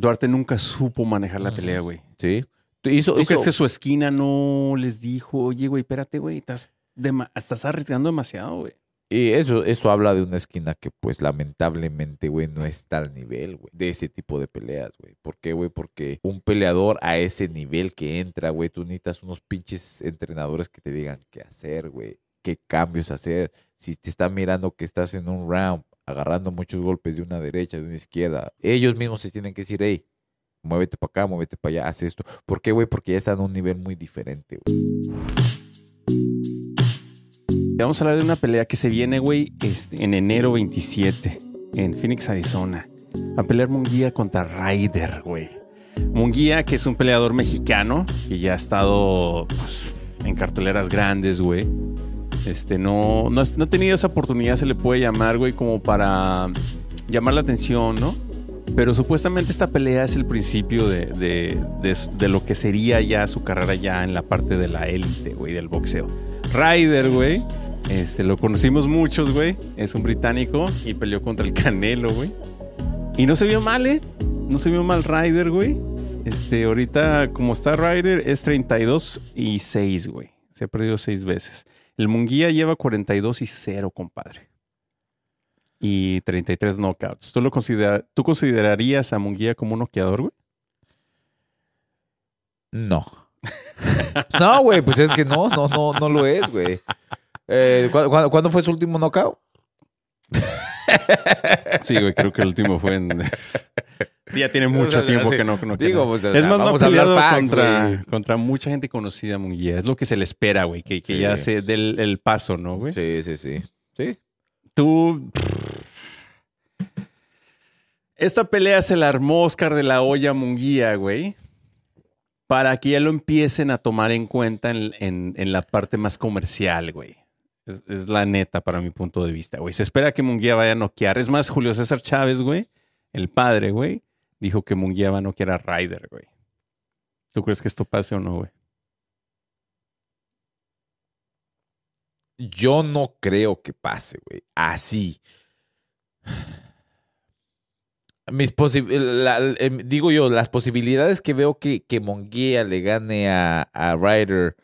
Duarte nunca supo manejar la pelea, güey. Sí. Hizo, ¿Tú hizo- crees que su esquina no les dijo, oye, güey, espérate, güey, estás, estás arriesgando demasiado, güey? Y eso, eso habla de una esquina que, pues, lamentablemente, güey, no está al nivel, güey, de ese tipo de peleas, güey. ¿Por qué, güey? Porque un peleador a ese nivel que entra, güey, tú necesitas unos pinches entrenadores que te digan qué hacer, güey, qué cambios hacer. Si te están mirando que estás en un round agarrando muchos golpes de una derecha, de una izquierda, ellos mismos se tienen que decir, hey, muévete para acá, muévete para allá, haz esto. ¿Por qué, güey? Porque ya están a un nivel muy diferente, güey. Vamos a hablar de una pelea que se viene, güey, este, en enero 27, en Phoenix, Arizona. A pelear Munguía contra Ryder, güey. Munguía, que es un peleador mexicano, que ya ha estado pues, en carteleras grandes, güey. Este, no, no, no ha tenido esa oportunidad, se le puede llamar, güey, como para llamar la atención, ¿no? Pero supuestamente esta pelea es el principio de, de- de- de lo que sería ya su carrera ya en la parte de la élite, güey, del boxeo. Ryder, güey, este, lo conocimos muchos, güey. Es un británico y peleó contra el Canelo, güey. Y no se vio mal, ¿eh? No se vio mal Ryder, güey. Este, ahorita, como está Ryder, es 32 y 6, güey. Se ha perdido 6 veces. El Munguía lleva 42 y 0, compadre. Y 33 knockouts. ¿Tú, lo considera- ¿Tú considerarías a Munguía como un noqueador, güey? No. no, güey, pues es que no, no, no, no lo es, güey. Eh, ¿cu- cu- ¿Cuándo fue su último knockout? Sí, güey, creo que el último fue en. Sí, ya tiene mucho O sea, tiempo sí, que no. no digo, pues, o es más, no ha peleado contra, contra mucha gente conocida, Munguía. Es lo que se le espera, güey, que, que Sí. ya se dé el, el paso, ¿no, güey? Sí, sí, sí. Sí. Tú. Esta pelea se la armó Oscar de la Hoya Munguía, güey. Para que ya lo empiecen a tomar en cuenta en, en- en la parte más comercial, güey. Es, es la neta para mi punto de vista, güey. Se espera que Munguía vaya a noquear. Es más, Julio César Chávez, güey, el padre, güey, dijo que Munguía va a noquear a Ryder, güey. ¿Tú crees que esto pase o no, güey? Yo no creo que pase, güey. Así. Mis em, digo yo, las posibilidades que veo que, que Monguía le gane a, a Ryder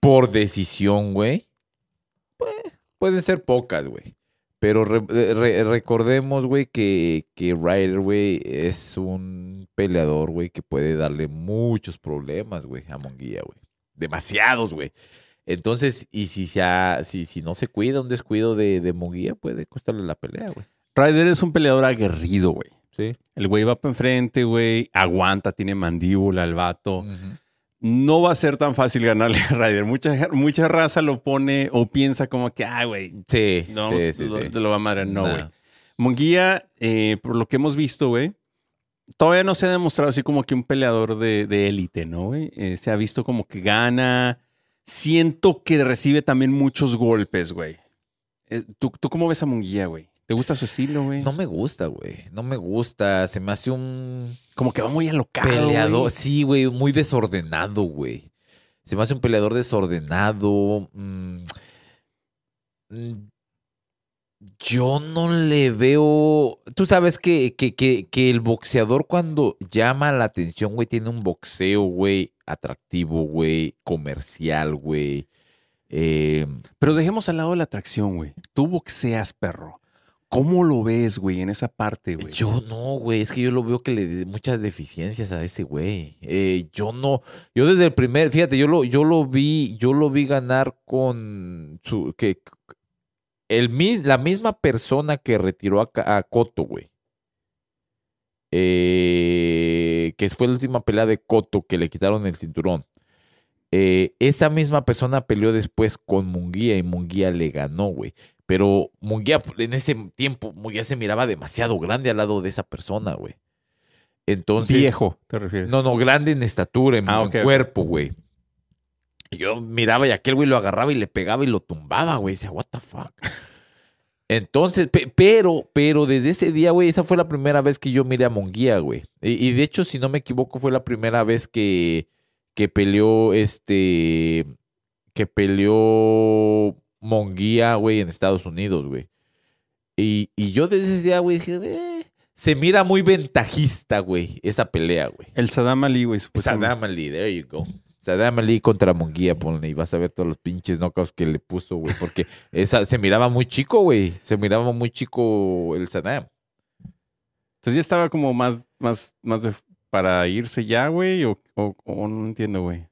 por decisión, güey, pues, pueden ser pocas, güey. Pero re- re- recordemos, güey, que, que Ryder, güey, es un peleador, güey, que puede darle muchos problemas, güey, a Monguía, güey. Demasiados, güey. Entonces, y si, se ha- si, si no se cuida, un descuido de, de Munguía puede costarle la pelea, güey. Ryder es un peleador aguerrido, güey. Sí. El güey va para enfrente, güey. Aguanta, tiene mandíbula el vato. No va a ser tan fácil ganarle a Ryder. Mucha, mucha raza lo pone o piensa como que, ah, güey, Sí, no, sí, sí, lo, sí. te lo va a madre. No, Nah. güey. Munguía, eh, por lo que hemos visto, güey, todavía no se ha demostrado así como que un peleador de de élite, ¿no, güey? Eh, se ha visto como que gana. Siento que recibe también muchos golpes, güey. Eh, ¿tú, ¿Tú cómo ves a Munguía, güey? ¿Te gusta su estilo, güey? No me gusta, güey. No me gusta. Se me hace un Como que va muy alocado. peleador. güey. Sí, güey, muy desordenado, güey. Se me hace un peleador desordenado. mm, mm, Yo no le veo. Tú sabes que, que, que, que el boxeador, cuando llama la atención, güey, tiene un boxeo, güey, atractivo, güey, comercial, güey. Eh, Pero dejemos al lado la atracción, güey. Tú boxeas, perro. ¿Cómo lo ves, güey, en esa parte, güey? Yo no, güey, es que yo lo veo que le de muchas deficiencias a ese güey. Eh, yo no, yo desde el primer, fíjate, yo lo, yo lo vi, yo lo vi ganar con su, que el, la misma persona que retiró a, a Cotto, güey. Eh, que fue la última pelea de Cotto que le quitaron el cinturón. Eh, esa misma persona peleó después con Munguía y Munguía le ganó, güey. Pero Munguía en ese tiempo, Munguía se miraba demasiado grande al lado de esa persona, güey. Entonces. Viejo, ¿te refieres? No, no, grande en estatura, en, Ah, cuerpo, güey. Y Yo miraba y aquel güey lo agarraba y le pegaba y lo tumbaba, güey. Decía, what the fuck. Entonces, pe- pero, pero desde ese día, güey, esa fue la primera vez que yo miré a Monguía, güey. Y, y de hecho, si no me equivoco, fue la primera vez que, que peleó este. Que peleó Monguía, güey, en Estados Unidos, güey. Y, y yo desde ese día, güey, dije, eh, se mira muy ventajista, güey, esa pelea, güey. El Saddam Ali, güey. Saddam Ali, there you go. Saddam Ali contra Munguía, ponle, y vas a ver todos los pinches knockouts que le puso, güey, porque esa, se miraba muy chico, güey. Se miraba muy chico el Saddam. Entonces ya estaba como más, más, más de, para irse ya, güey, o, o- o no entiendo, güey.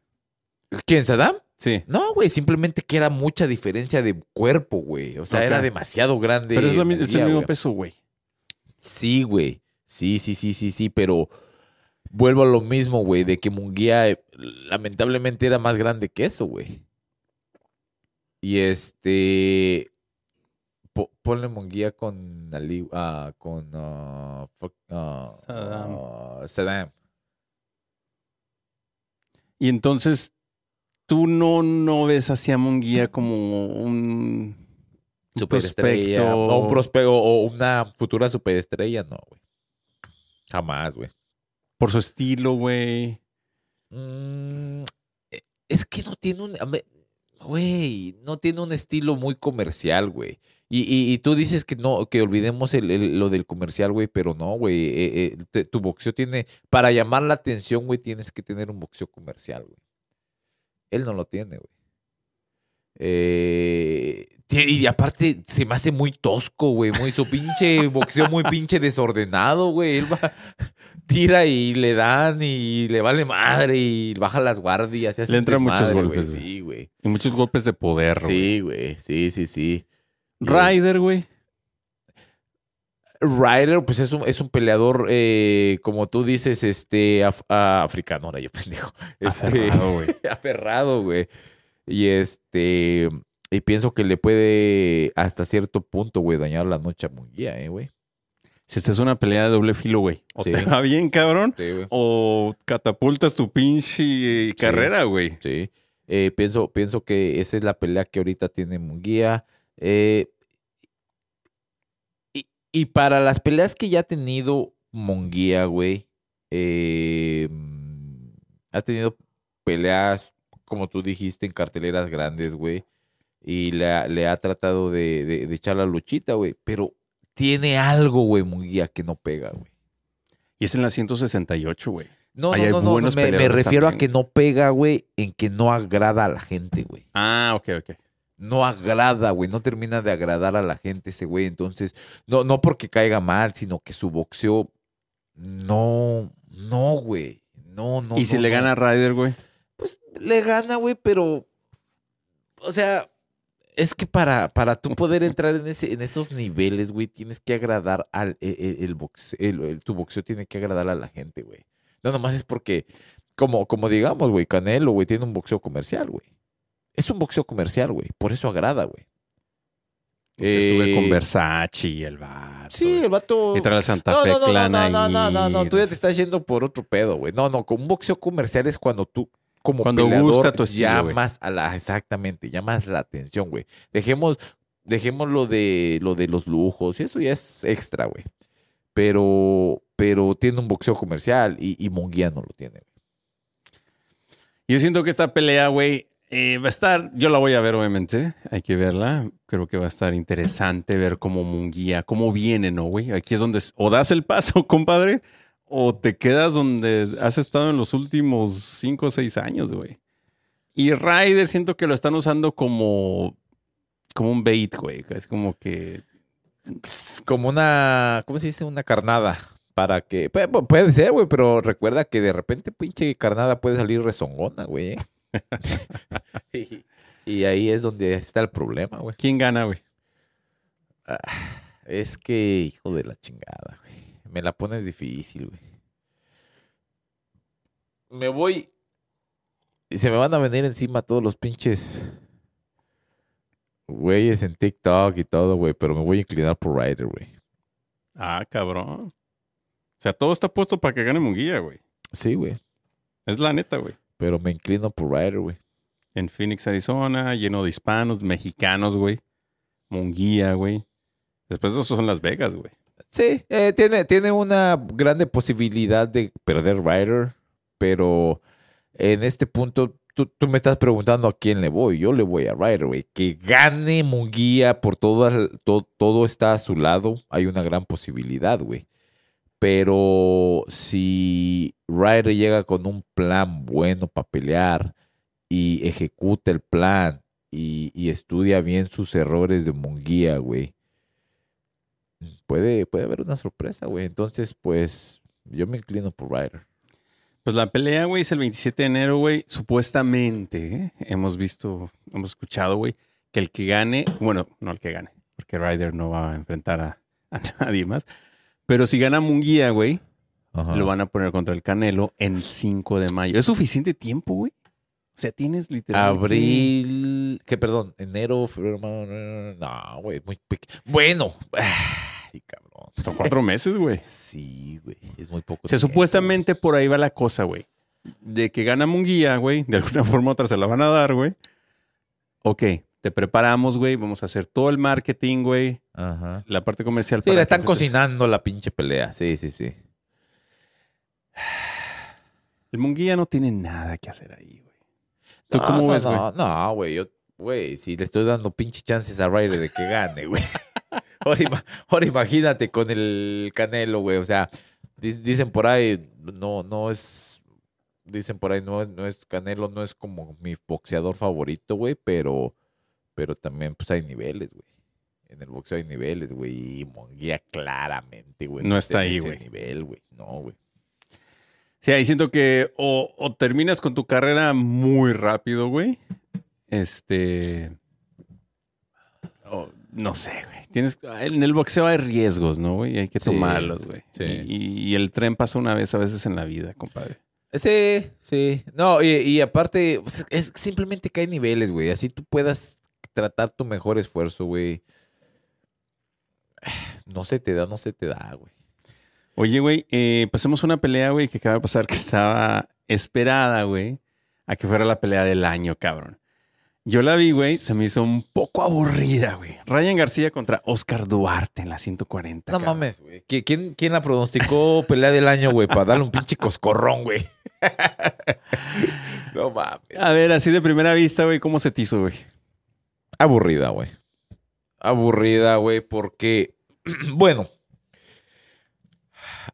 ¿Quién, Saddam? Sí. No, güey, simplemente que era mucha diferencia de cuerpo, güey. O sea, era demasiado grande. Pero es, Munguía, el mismo peso, güey. Sí, güey. Sí, sí, sí, sí, sí, pero vuelvo a lo mismo, güey, de que Munguía eh, lamentablemente era más grande que eso, güey. Y este po- ponle Munguía con Ali, ah, con ah, Saddam. Y entonces, tú no, no ves hacia Munguía como un, un Superestrella, prospecto. o un prospecto o una futura superestrella, no, güey. Jamás, güey. por su estilo, güey. Mm, eh, es que no tiene un. a Güey, no tiene un estilo muy comercial, güey. Y, y- y tú dices que no, que olvidemos el- el- lo del comercial, güey, pero no, güey. eh, eh, tu boxeo tiene. Para llamar la atención, güey, tienes que tener un boxeo comercial, güey. Él no lo tiene, güey. Eh, y aparte se me hace muy tosco, güey. Muy su pinche boxeo muy pinche desordenado, güey. Él va, tira y le dan y le vale madre y baja las guardias. Le entran muchos golpes, güey. Sí, güey. Y muchos golpes de poder, güey. Sí, güey. Sí, sí, sí. Ryder, güey. Ryder, pues es un, es un peleador, eh, como tú dices, este, af- ah, africano, ahora yo pendejo. Este, Aferrado, güey. Y este, y pienso que le puede hasta cierto punto, güey, dañar la noche a Munguía, eh, güey. Si esta es una pelea de doble filo, güey. O Sí. te va bien, cabrón, Sí, güey. o catapultas tu pinche carrera, güey. Sí. Eh, pienso, pienso que esa es la pelea que ahorita tiene Munguía. Eh, y, para las peleas que ya ha tenido Munguía, güey, eh, mm, ha tenido peleas, como tú dijiste, en carteleras grandes, güey. Y le ha, le ha tratado de, de- de echar la luchita, güey. Pero tiene algo, güey, Munguía, que no pega, güey. Y es en la 168, güey. No, Ahí no, no, no, me, me refiero a también. que no pega, güey, en que no agrada a la gente, güey. Ah, ok, ok. No agrada, güey, no termina de agradar a la gente ese güey. Entonces, no, no porque caiga mal, sino que su boxeo no, no, güey. No, no. y si no, le gana a Ryder, güey. Pues le gana, güey, pero. O sea, es que para, para tú poder entrar en, ese, en esos niveles, güey, tienes que agradar al. El, el- el boxeo, el- el- tu boxeo tiene que agradar a la gente, güey. No, nomás es porque, como, como digamos, güey, Canelo, güey, tiene un boxeo comercial, güey. Es un boxeo comercial, güey. Por eso agrada, güey. Se sube Eh, con Versace y el vato. Sí, el vato. Y trae el Santa No, Fe no, no, no, Clan no, no, no, no, no, tú ya te estás yendo por otro pedo, güey. No, no, con un boxeo comercial es cuando tú, como Cuando peleador, gusta tu estilo, llamas a la, exactamente, llamas la atención, güey. Dejemos, dejemos lo de, lo de los lujos, y eso ya es extra, güey. Pero, pero tiene un boxeo comercial y, y Munguía no lo tiene, güey. Yo siento que esta pelea, güey, eh, va a estar. Yo la voy a ver, obviamente. Hay que verla. Creo que va a estar interesante ver cómo Munguía, cómo viene, ¿no, güey? Aquí es donde o das el paso, compadre, o te quedas donde has estado en los últimos cinco o seis años, güey. Y Ryder siento que lo están usando como, como un bait, güey. Es como que. Como una, ¿cómo se dice? Una carnada. Para que, pu- pu- puede ser, güey, pero recuerda que de repente pinche carnada puede salir rezongona, güey. y, y ahí es donde está el problema, güey. ¿Quién gana, güey? Es que, hijo de la chingada, güey. Me la pones difícil, güey. Me voy. Y se me van a venir encima todos los pinches. Güeyes en TikTok y todo, güey. Pero me voy a inclinar por Ryder, güey. Ah, cabrón. O sea, todo está puesto para que gane Munguía, güey. Sí, güey. Es la neta, güey. Pero me inclino por Ryder, güey. en Phoenix, Arizona, lleno de hispanos, mexicanos, güey. Munguía, güey. Después de eso son Las Vegas, güey. Sí, eh, tiene, tiene una grande posibilidad de perder Ryder, pero en este punto tú, tú me estás preguntando a quién le voy. Yo le voy a Ryder, güey. Que gane Munguía por todas, to- todo está a su lado. Hay una gran posibilidad, güey. Pero si Ryder llega con un plan bueno para pelear y ejecuta el plan y, estudia bien sus errores de Munguía, güey, puede, puede haber una sorpresa, güey. Entonces, pues, yo me inclino por Ryder. Pues la pelea, güey, es el 27 de enero, güey. Supuestamente, ¿eh? hemos visto, hemos escuchado, güey, que el que gane, bueno, no el que gane, porque Ryder no va a enfrentar a, a nadie más. Pero si gana Munguía, güey, Ajá. lo van a poner contra el Canelo en 5 de mayo. ¿Es suficiente tiempo, güey? O sea, tienes literalmente... Abril, que perdón, enero, febrero, marzo, no, güey, muy pequeño. Bueno, ay, cabrón. Son cuatro meses, güey. Sí, güey, es muy poco. O sea, tiempo, supuestamente por ahí va la cosa, güey. De que gana Munguía, güey. De alguna forma u otra se la van a dar, güey. Ok, te preparamos, güey. Vamos a hacer todo el marketing, güey. Ajá. La parte comercial. Sí, para la están entonces- cocinando la pinche pelea. Sí, sí, sí. El Munguía no tiene nada que hacer ahí, güey. ¿Tú no, cómo no, ves, güey? No, no, güey. Yo, güey, si le estoy dando pinche chances a Ryder de que gane, güey. ahora, ima- ahora imagínate con el Canelo, güey. O sea, di- dicen por ahí, no, no es. Dicen por ahí, no, no es Canelo, no es como mi boxeador favorito, güey, pero, pero también, pues hay niveles, güey. En el boxeo hay niveles, güey. Y Monguía claramente, güey. No está ahí, güey. nivel, güey. No, güey. Sí, ahí siento que o, o terminas con tu carrera muy rápido, güey. Este. o no sé, güey. Tienes, en el boxeo hay riesgos, ¿no, güey? Hay que Sí, tomarlos, güey. sí. Y, y el tren pasa una vez a veces en la vida, compadre. Sí, sí. No, y, y aparte, pues, es simplemente que hay niveles, güey. Así tú puedas tratar tu mejor esfuerzo, güey. No se te da, no se te da, güey. Oye, güey, eh, pasemos una pelea, güey, que acaba de pasar que estaba esperada, güey, a que fuera la pelea del año, cabrón. Yo la vi, güey, se me hizo un poco aburrida, güey. Ryan García contra Oscar Duarte en la 140. No cabrón. mames, güey. ¿Qui- ¿Quién, ¿Quién la pronosticó pelea del año, güey? Para darle un pinche coscorrón, güey. no mames. A ver, así de primera vista, güey, ¿cómo se te hizo, güey? Aburrida, güey. Aburrida, güey, porque, bueno,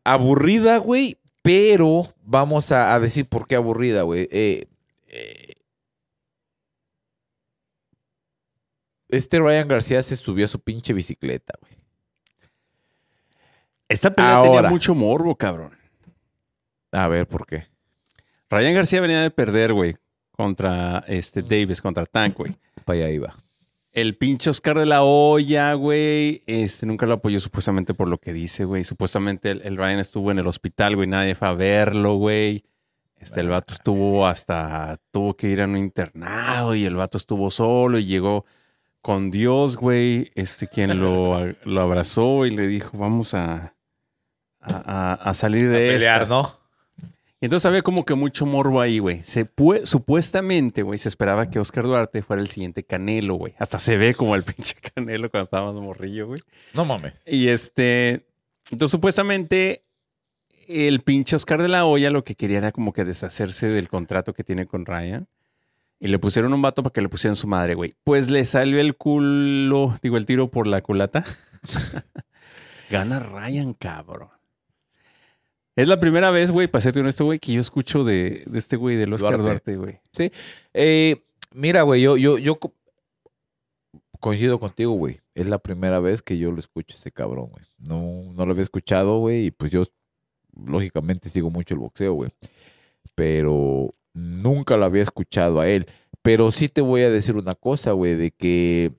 aburrida, güey, pero vamos a, a decir por qué aburrida, güey. Eh, eh, este Ryan García se subió a su pinche bicicleta, güey. Esta pelea tenía mucho morbo, cabrón. A ver, ¿por qué? Ryan García venía de perder, güey, contra este Davis, contra Tank, güey. Para allá iba. El pinche Oscar de la Hoya, güey, este, nunca lo apoyó supuestamente por lo que dice, güey. Supuestamente el, el Ryan estuvo en el hospital, güey, nadie fue a verlo, güey. Este, el vato estuvo hasta, tuvo que ir a un internado y el vato estuvo solo y llegó con Dios, güey, este, quien lo, lo abrazó y le dijo, vamos a, a, a- a salir de esta. ¿no? Y entonces había como que mucho morbo ahí, güey. Se pu- supuestamente, güey, se esperaba que Oscar Duarte fuera el siguiente Canelo, güey. Hasta se ve como el pinche Canelo cuando estaba más morrillo, güey. No mames. Y este, entonces supuestamente el pinche Oscar de la Hoya lo que quería era como que deshacerse del contrato que tiene con Ryan. Y le pusieron un vato para que le pusieran su madre, güey. Pues le salió el culo, digo, el tiro por la culata. Gana Ryan, cabrón. Es la primera vez, güey, para serte honesto, güey, que yo escucho de, de este güey, del Oscar Duarte. Güey. Eh, mira, güey, yo, yo, yo co- coincido contigo, güey. Es la primera vez que yo lo escucho a ese cabrón, güey. No, no lo había escuchado, güey, y pues yo lógicamente sigo mucho el boxeo, güey. Pero nunca lo había escuchado a él. Pero sí te voy a decir una cosa, güey, de que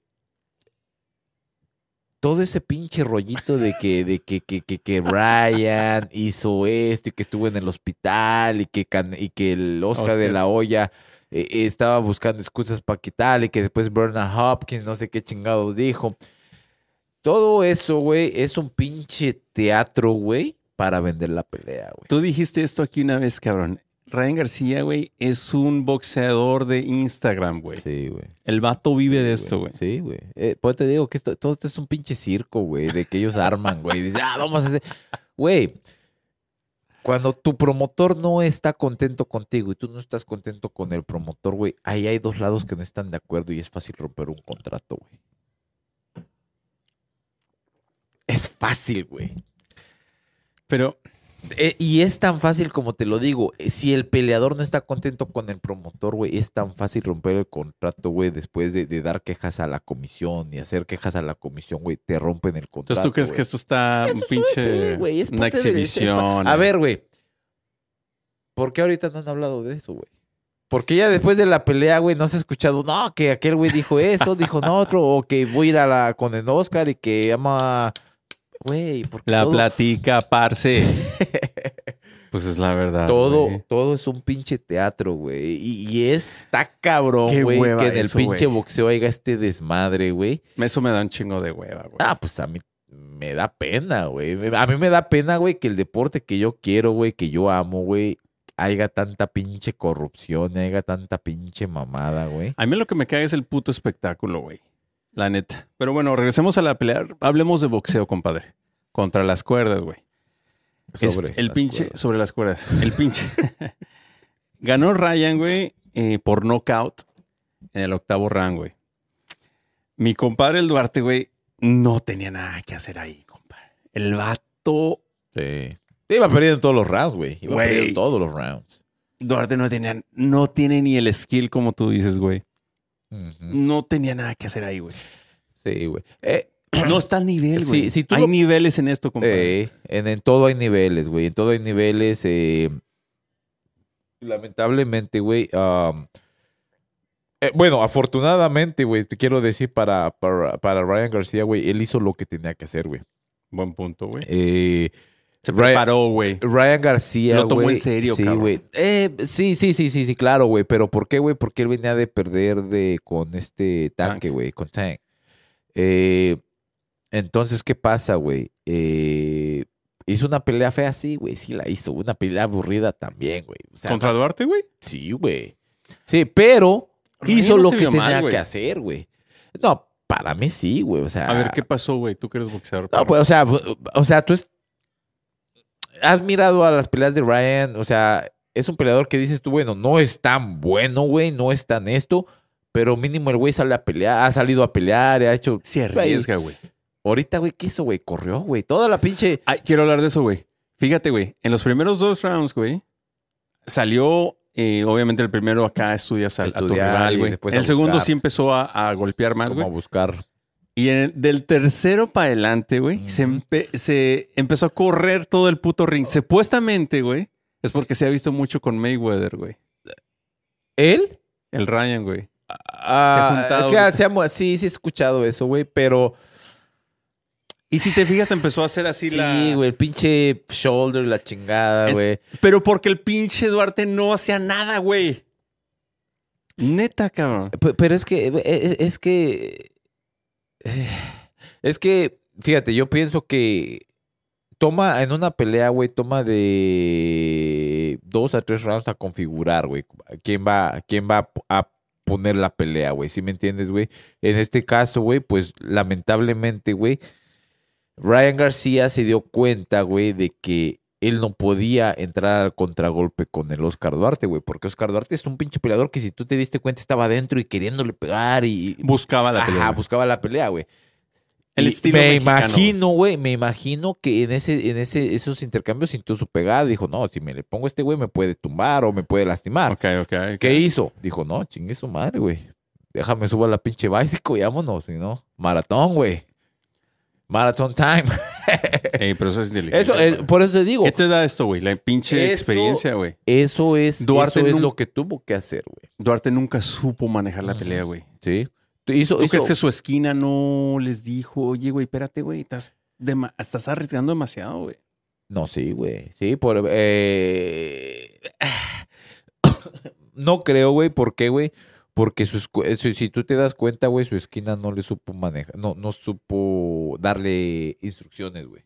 todo ese pinche rollito de que, de que, que, que, que Ryan hizo esto y que estuvo en el hospital y que, y que el Oscar, de la eh, eh, estaba buscando excusas para quitarle, que después Bernard Hopkins no sé qué chingados dijo. Todo eso, güey, es un pinche teatro, güey, para vender la pelea, güey. Tú dijiste esto aquí una vez, cabrón. Ryan García, güey, es un boxeador de Instagram, güey. Sí, güey. El vato vive Sí, de esto, güey. Sí, güey. Eh, pues te digo que esto, todo esto es un pinche circo, güey, de que ellos arman, güey. Dicen, ah, vamos a hacer. Güey, cuando tu promotor no está contento contigo y tú no estás contento con el promotor, güey, ahí hay dos lados que no están de acuerdo y es fácil romper un contrato, güey. Es fácil, güey. Pero Eh, y es tan fácil como te lo digo. eh, Si el peleador no está contento con el promotor, güey, es tan fácil romper el contrato, güey, después de, de dar quejas a la comisión y hacer quejas a la comisión, güey, te rompen el contrato. Entonces, ¿tú crees que esto está Eso un pinche. es una de- exhibición? A ver, güey. ¿Por qué ahorita no han hablado de eso, güey? Porque ya después de la pelea, güey, no se ha escuchado, no, que aquel güey dijo esto, dijo no otro, o que voy a ir a la con el Oscar y que ama. Güey, porque La todo, platica, parce. pues es la verdad. todo, todo es un pinche teatro, güey. Y, y está cabrón, güey, que en el pinche boxeo haya este desmadre, güey. Eso me da un chingo de hueva, güey. Ah, pues a mí me da pena, güey. A mí me da pena, güey, que el deporte que yo quiero, güey, que yo amo, güey, haya tanta pinche corrupción, haya tanta pinche mamada, güey. A mí lo que me cae es el puto espectáculo, güey. La neta. Pero bueno, regresemos a la pelea. Hablemos de boxeo, compadre. Contra las cuerdas, güey. Este, el pinche, cuerdas. sobre las cuerdas. El pinche. Ganó Ryan, güey, eh, por knockout en el octavo round, güey. Mi compadre el Duarte, güey, no tenía nada que hacer ahí, compadre. El vato Sí. Iba perdiendo todos los rounds, güey. Iba Güey. perdiendo todos los rounds. Duarte no tenía, no tiene ni el skill como tú dices, güey. No tenía nada que hacer ahí, güey. Sí, güey. Eh, No está al nivel, Sí, güey. si tú Hay lo- niveles en esto, compadre. Eh, en, en todo hay niveles, güey. En todo hay niveles. eh, lamentablemente, güey. eh, bueno, afortunadamente, güey, te quiero decir para, para, para Ryan García, güey, él hizo lo que tenía que hacer, güey. Buen punto, güey. Eh, Se preparó, güey. Ryan García, Lo tomó en serio, sí, güey. Eh, sí, sí, sí, sí, sí, claro, güey. Pero ¿por qué, güey? Porque él venía de perder de con este tanque, güey, con Tank. Eh, entonces, ¿qué pasa, güey? Eh, hizo una pelea fea, sí, güey, sí la hizo. Una pelea aburrida también, güey. O sea, ¿Contra Duarte, güey? Sí, güey. Sí, pero hizo no lo que tenía mal, que hacer, güey. No, para mí sí, güey. O sea, A ver, ¿qué pasó, güey? Tú que eres boxeador. no, pues, o sea, o sea, tú es- has mirado a las peleas de Ryan, o sea, es un peleador que dices tú, bueno, no es tan bueno, güey, no es tan esto, pero mínimo el güey sale a pelear, ha salido a pelear, ha hecho... Se arriesga, güey. Ahorita, güey, ¿qué hizo, güey? Corrió, güey. Toda la pinche... Ay, quiero hablar de eso, güey. Fíjate, güey. En los primeros dos rounds, güey, salió, eh, obviamente, el primero acá estudias a, tu rival, güey. El segundo sí empezó a, a golpear más, como a güey. buscar... Y en- del tercero para adelante, güey, se, empe- se empezó a correr todo el puto ring. Supuestamente, güey, es porque se ha visto mucho con Mayweather, güey. ¿Él? El Ryan, güey. Ah, juntado, que güey. se ha- sí, sí he escuchado eso, güey, pero... Y si te fijas, empezó a hacer así sí, la... güey, el pinche shoulder, la chingada, Es- güey. Pero porque el pinche Duarte no hacía nada, güey. Neta, cabrón. Pe- Pero es que, e- e- es que, eh, es que, fíjate, yo pienso que toma, en una pelea, güey, toma de dos a tres rounds a configurar, güey. ¿Quién va, quién va a poner la pelea, güey? ¿Sí me entiendes, güey? En este caso, güey, pues lamentablemente, güey, Ryan García se dio cuenta, güey, de que él no podía entrar al contragolpe con el Oscar Duarte, güey, porque Oscar Duarte es un pinche peleador que si tú te diste cuenta estaba adentro y queriéndole pegar y Buscaba la Ajá, pelea. güey. buscaba la pelea, güey. El Y estilo me mexicano, imagino, güey, me imagino que en ese en ese esos intercambios sintió su pegada, dijo, "No, si me le pongo a este güey me puede tumbar o me puede lastimar." Ok, ok. ok. ¿Qué hizo? Dijo, "No, chingue su madre, güey. Déjame suba la pinche bicycle y vámonos, si no, maratón, güey. Marathon time. Ey, pero eso es inteligente. Eso es, por eso te digo, ¿Qué te da esto, güey? La pinche Eso- experiencia, güey. eso es Duarte eso es lo que tuvo que hacer, güey. Duarte nunca supo manejar la pelea, güey. ¿Sí? Hizo, ¿Tú hizo- crees que su esquina no les dijo, oye, güey, espérate, güey, estás, estás arriesgando demasiado, güey? No, sí, güey. Sí, por. eh, no creo, güey. ¿Por qué, güey? Porque eh, si, si tú te das cuenta, güey, su esquina no le supo manejar. No, no supo darle instrucciones, güey.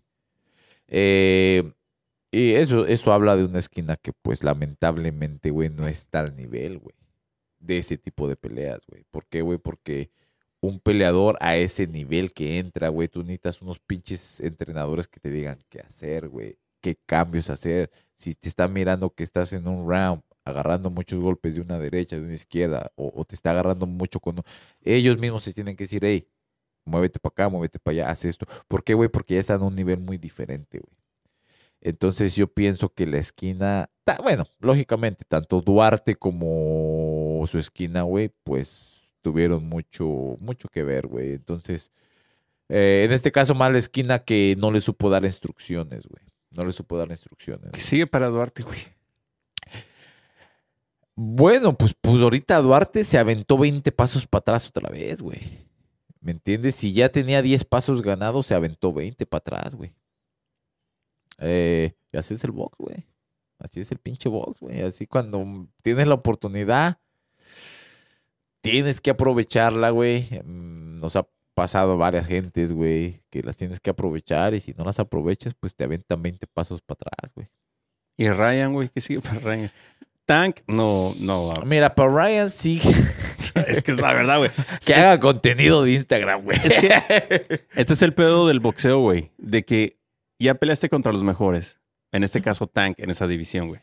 Eh, y eso, eso habla de una esquina que, pues, lamentablemente, güey, no está al nivel, güey. De ese tipo de peleas, güey. ¿Por qué, güey? Porque un peleador a ese nivel que entra, güey, tú necesitas unos pinches entrenadores que te digan qué hacer, güey, qué cambios hacer. Si te están mirando que estás en un round agarrando muchos golpes de una derecha, de una izquierda, o, o te está agarrando mucho con... Ellos mismos se tienen que decir, hey, muévete para acá, muévete para allá, haz esto. ¿Por qué, güey? Porque ya están a un nivel muy diferente, güey. Entonces yo pienso que la esquina, ta- bueno, lógicamente, tanto Duarte como su esquina, güey, pues tuvieron mucho, mucho que ver, güey. Entonces, eh, en este caso, más la esquina que no le supo dar instrucciones, güey. No le supo dar instrucciones. Que sigue para Duarte, güey. Bueno, pues, pues ahorita Duarte se aventó 20 pasos para atrás otra vez, güey. ¿Me entiendes? Si ya tenía 10 pasos ganados, se aventó 20 para atrás, güey. Eh, y así es el box, güey. Así es el pinche box, güey. Así cuando tienes la oportunidad, tienes que aprovecharla, güey. Mm, Nos ha pasado varias gentes, güey, que las tienes que aprovechar y si no las aprovechas, pues te aventan 20 pasos para atrás, güey. Y Ryan, güey, que sigue para Ryan. Tank, no, no. Mira, para Ryan sí. Es que es la verdad, güey. Que Es- haga contenido de Instagram, güey. Es que este es el pedo del boxeo, güey. De que ya peleaste contra los mejores. En este caso, Tank, en esa división, güey.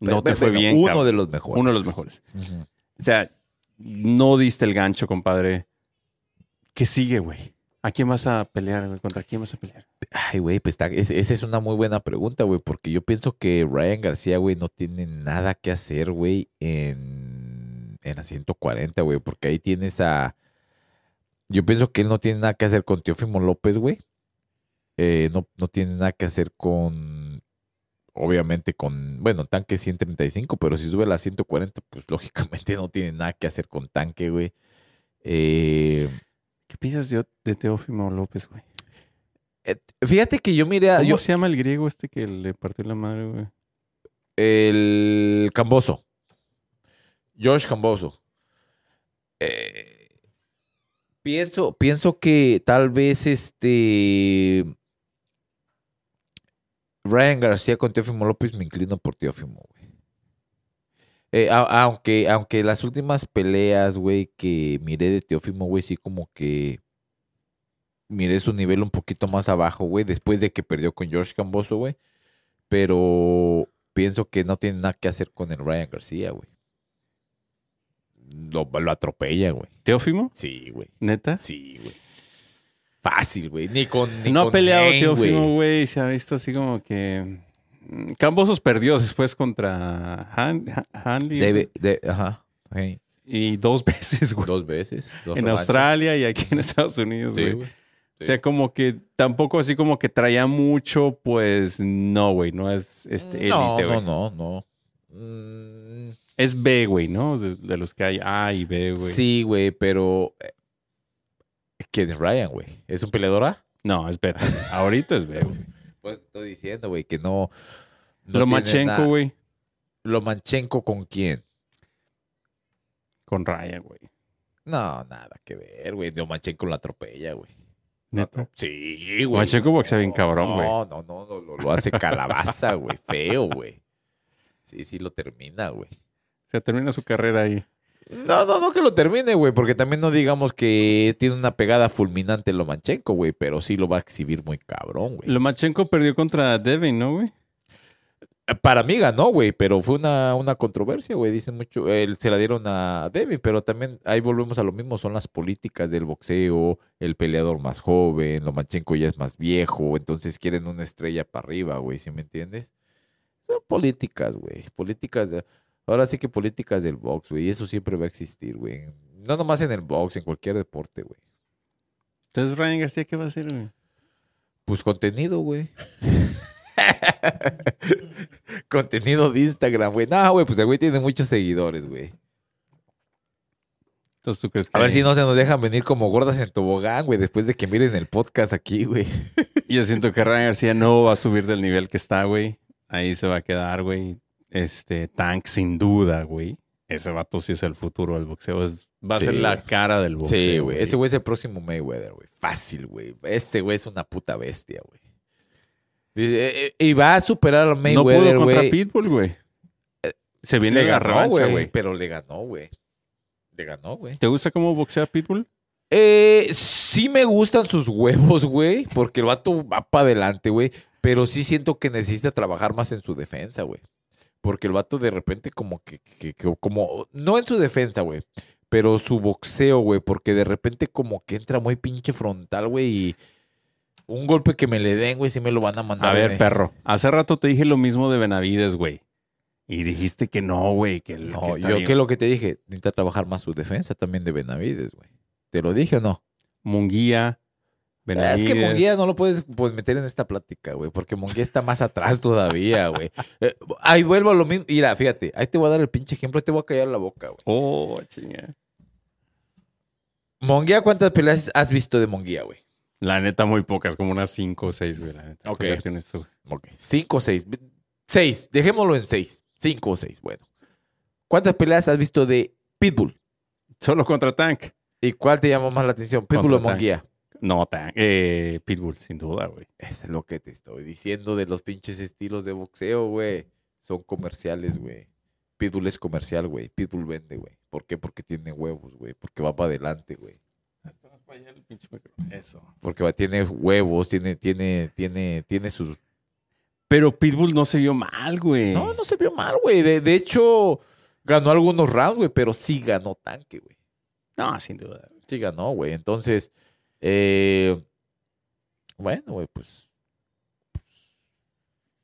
No te fue bien. Uno cabrón. de los mejores. Uno de los mejores. O sea, no diste el gancho, compadre. ¿Qué sigue, güey? ¿A quién vas a pelear? ¿Contra quién vas a pelear? Ay, güey, pues esa es una muy buena pregunta, güey, porque yo pienso que Ryan García, güey, no tiene nada que hacer, güey, en, en la 140, güey, porque ahí tienes a... Yo pienso que él no tiene nada que hacer con Teófimo López, güey. Eh, no, no tiene nada que hacer con... Obviamente con, bueno, tanque 135, pero si sube a la 140, pues lógicamente no tiene nada que hacer con tanque, güey. Eh, ¿Qué piensas de, de Teófimo López, güey? Eh, fíjate que yo miré, a- ¿Cómo yo, se llama el griego este que le partió la madre, güey? El Camboso. George Camboso. Eh, pienso, pienso que tal vez este. Ryan García con Teófimo López me inclino por Teófimo, güey. Eh, a- aunque, aunque las últimas peleas, güey, que miré de Teófimo, güey, sí como que miré su nivel un poquito más abajo, güey, después de que perdió con George Camboso, güey. Pero pienso que no tiene nada que hacer con el Ryan García, güey. Lo, lo atropella, güey. ¿Teófimo? Sí, güey. ¿Neta? Sí, güey. Fácil, güey. Ni con. Ni no ha peleado Teófimo, güey. Se ha visto así como que... mm, Cambosos perdió después contra Han- Han- Hanley Debe- de- ajá. Hey, y dos veces, güey. Dos veces. dos En. Australia y aquí en Estados Unidos, Sí, güey. güey. O sea, como que tampoco así como que traía mucho, pues no, güey. No es este no, no, no, no. Mm, Es B, güey, ¿no? De, de los que hay A y B, güey. sí, güey, pero. eh, ¿Quién es Ryan, güey? ¿Es un peleador A? No, es B. Ahorita es B, güey. Pues estoy diciendo, güey, que no. no Lomachenko, güey. ¿Lomachenko con quién? Con Ryan, güey. No, nada que ver, güey. Lomachenko la atropella, güey. Neta. Sí, güey. Lomachenko boxea bien cabrón, güey. No, no, no, no, lo, lo hace calabaza, güey. Feo, güey. Sí, sí, lo termina, güey. Se termina su carrera ahí. No, no, no que lo termine, güey, porque también no digamos que tiene una pegada fulminante Lomachenko, güey, pero sí lo va a exhibir muy cabrón, güey. Lomachenko perdió contra Devin, ¿no, güey? Para mí ganó, güey, pero fue una, una controversia, güey. Dicen mucho, él se la dieron a Devin, pero también ahí volvemos a lo mismo, son las políticas del boxeo, el peleador más joven, Lomachenko ya es más viejo, entonces quieren una estrella para arriba, güey, ¿sí me entiendes? Son políticas, güey, políticas de... Ahora sí que políticas del box, güey, y eso siempre va a existir, güey. No nomás en el box, en cualquier deporte, güey. Entonces, Ryan García, ¿qué va a hacer, güey? Pues contenido, güey. contenido de Instagram, güey. No, güey, pues el güey tiene muchos seguidores, güey. Entonces, ¿tú crees que A ver si no se nos dejan venir como gordas en tobogán, güey, después de que miren el podcast aquí, güey. Yo siento que Ryan García no va a subir del nivel que está, güey. Ahí se va a quedar, güey. Este, Tank, sin duda, güey. Ese vato sí es el futuro del boxeo. Es- va a Sí, ser la güey. cara del boxeo. Sí, güey. Ese güey es el próximo Mayweather, güey. Fácil, güey. Ese güey es una puta bestia, güey. Eh, eh, Y va a superar a No Mayweather, pudo contra. Pitbull, güey. Se viene Le ganó, güey. Pero le ganó, güey. Le ganó, güey. ¿Te gusta cómo boxea Pitbull? Eh, sí me gustan sus huevos, güey, porque el vato va para adelante, güey, pero sí siento que necesita trabajar más en su defensa, güey. Porque el vato de repente como que, que- que- como, no en su defensa, güey, pero su boxeo, güey, porque de repente como que entra muy pinche frontal, güey, y un golpe que me le den, güey, sí me lo van a mandar. A ver, güey. perro. Hace rato te dije lo mismo de Benavides, güey. Y dijiste que no, güey. Que, el- que No, está yo bien. qué es lo que te dije, necesita trabajar más su defensa también de Benavides, güey. ¿Te lo dije o no? Munguía, Benavides. Es que Monguía no lo puedes pues, meter en esta plática, güey, porque Monguía está más atrás todavía, güey. Eh, ahí vuelvo a lo mismo. Mira, fíjate, ahí te voy a dar el pinche ejemplo, ahí te voy a callar la boca, güey. Oh, chinga. Monguía, ¿cuántas peleas has visto de Monguía, güey? La neta, muy pocas, como unas cinco o seis, güey. La neta. Ok. Güey. Ok. Cinco o seis. Seis, dejémoslo en seis. Cinco o seis, bueno. ¿Cuántas peleas has visto de Pitbull? Solo contra Tank. ¿Y cuál te llama más la atención? ¿Pitbull o Monguía? No, Tank. Eh, Pitbull, sin duda, güey. Eso es lo que te estoy diciendo de los pinches estilos de boxeo, güey. Son comerciales, güey. Pitbull es comercial, güey. Pitbull vende, güey. ¿Por qué? Porque tiene huevos, güey. Porque va para adelante, güey. Eso. Porque va, tiene huevos, tiene, tiene, tiene, tiene sus... Pero Pitbull no se vio mal, güey. No, no se vio mal, güey. De, de hecho, ganó algunos rounds, güey, pero sí ganó tanque, güey. No, sin duda. Sí ganó, güey. Entonces, eh, bueno, güey, pues,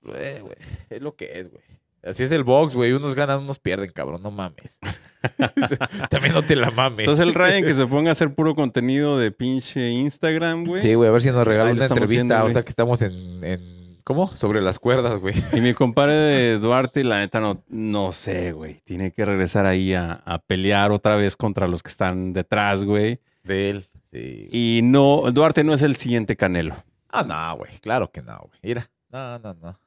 pues, eh, güey, es lo que es, güey. Así es el box, güey. Unos ganan, unos pierden, cabrón. No mames. También no te la mames. Entonces el Ryan que se ponga a hacer puro contenido de pinche Instagram, güey. Sí, güey, a ver si nos regala Ahí una entrevista viendo, ahorita güey. que estamos en, en- ¿Cómo? Sobre las cuerdas, güey. Y mi compadre de Duarte, la neta, no, no sé, güey. Tiene que regresar ahí a, a pelear otra vez contra los que están detrás, güey. De él. Sí. Y no, Duarte no es el siguiente Canelo. Ah, no, güey. Claro que no, güey. Mira. No, no, no.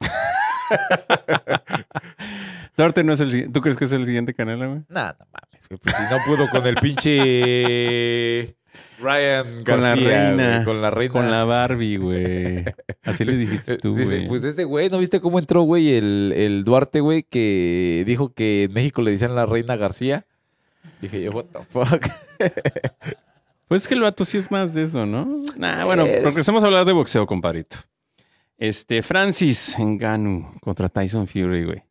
Duarte no es el siguiente. ¿Tú crees que es el siguiente Canelo, güey? No, no mames, güey. Pues si no pudo con el pinche Ryan Con la García, reina. güey, con la reina. Con la Barbie, güey. Así le dijiste tú, Dice, güey. pues ese güey, ¿no viste cómo entró, güey? El, el Duarte, güey, que dijo que en México le decían la reina García. Dije yo, what the fuck. Pues es que el vato sí es más de eso, ¿no? Nah, bueno, Es- regresemos a hablar de boxeo, compadrito. Este, Francis Ngannou contra Tyson Fury, güey.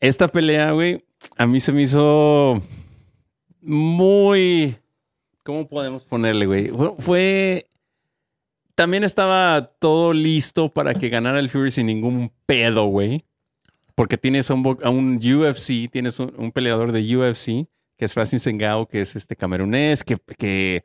Esta pelea, güey, a mí se me hizo muy... ¿Cómo podemos ponerle, güey? Fue, También estaba todo listo para que ganara el Fury sin ningún pedo, güey. Porque tienes a un, UFC, tienes un, un peleador de UFC, que es Francis Ngannou, que es este camerunés, que, que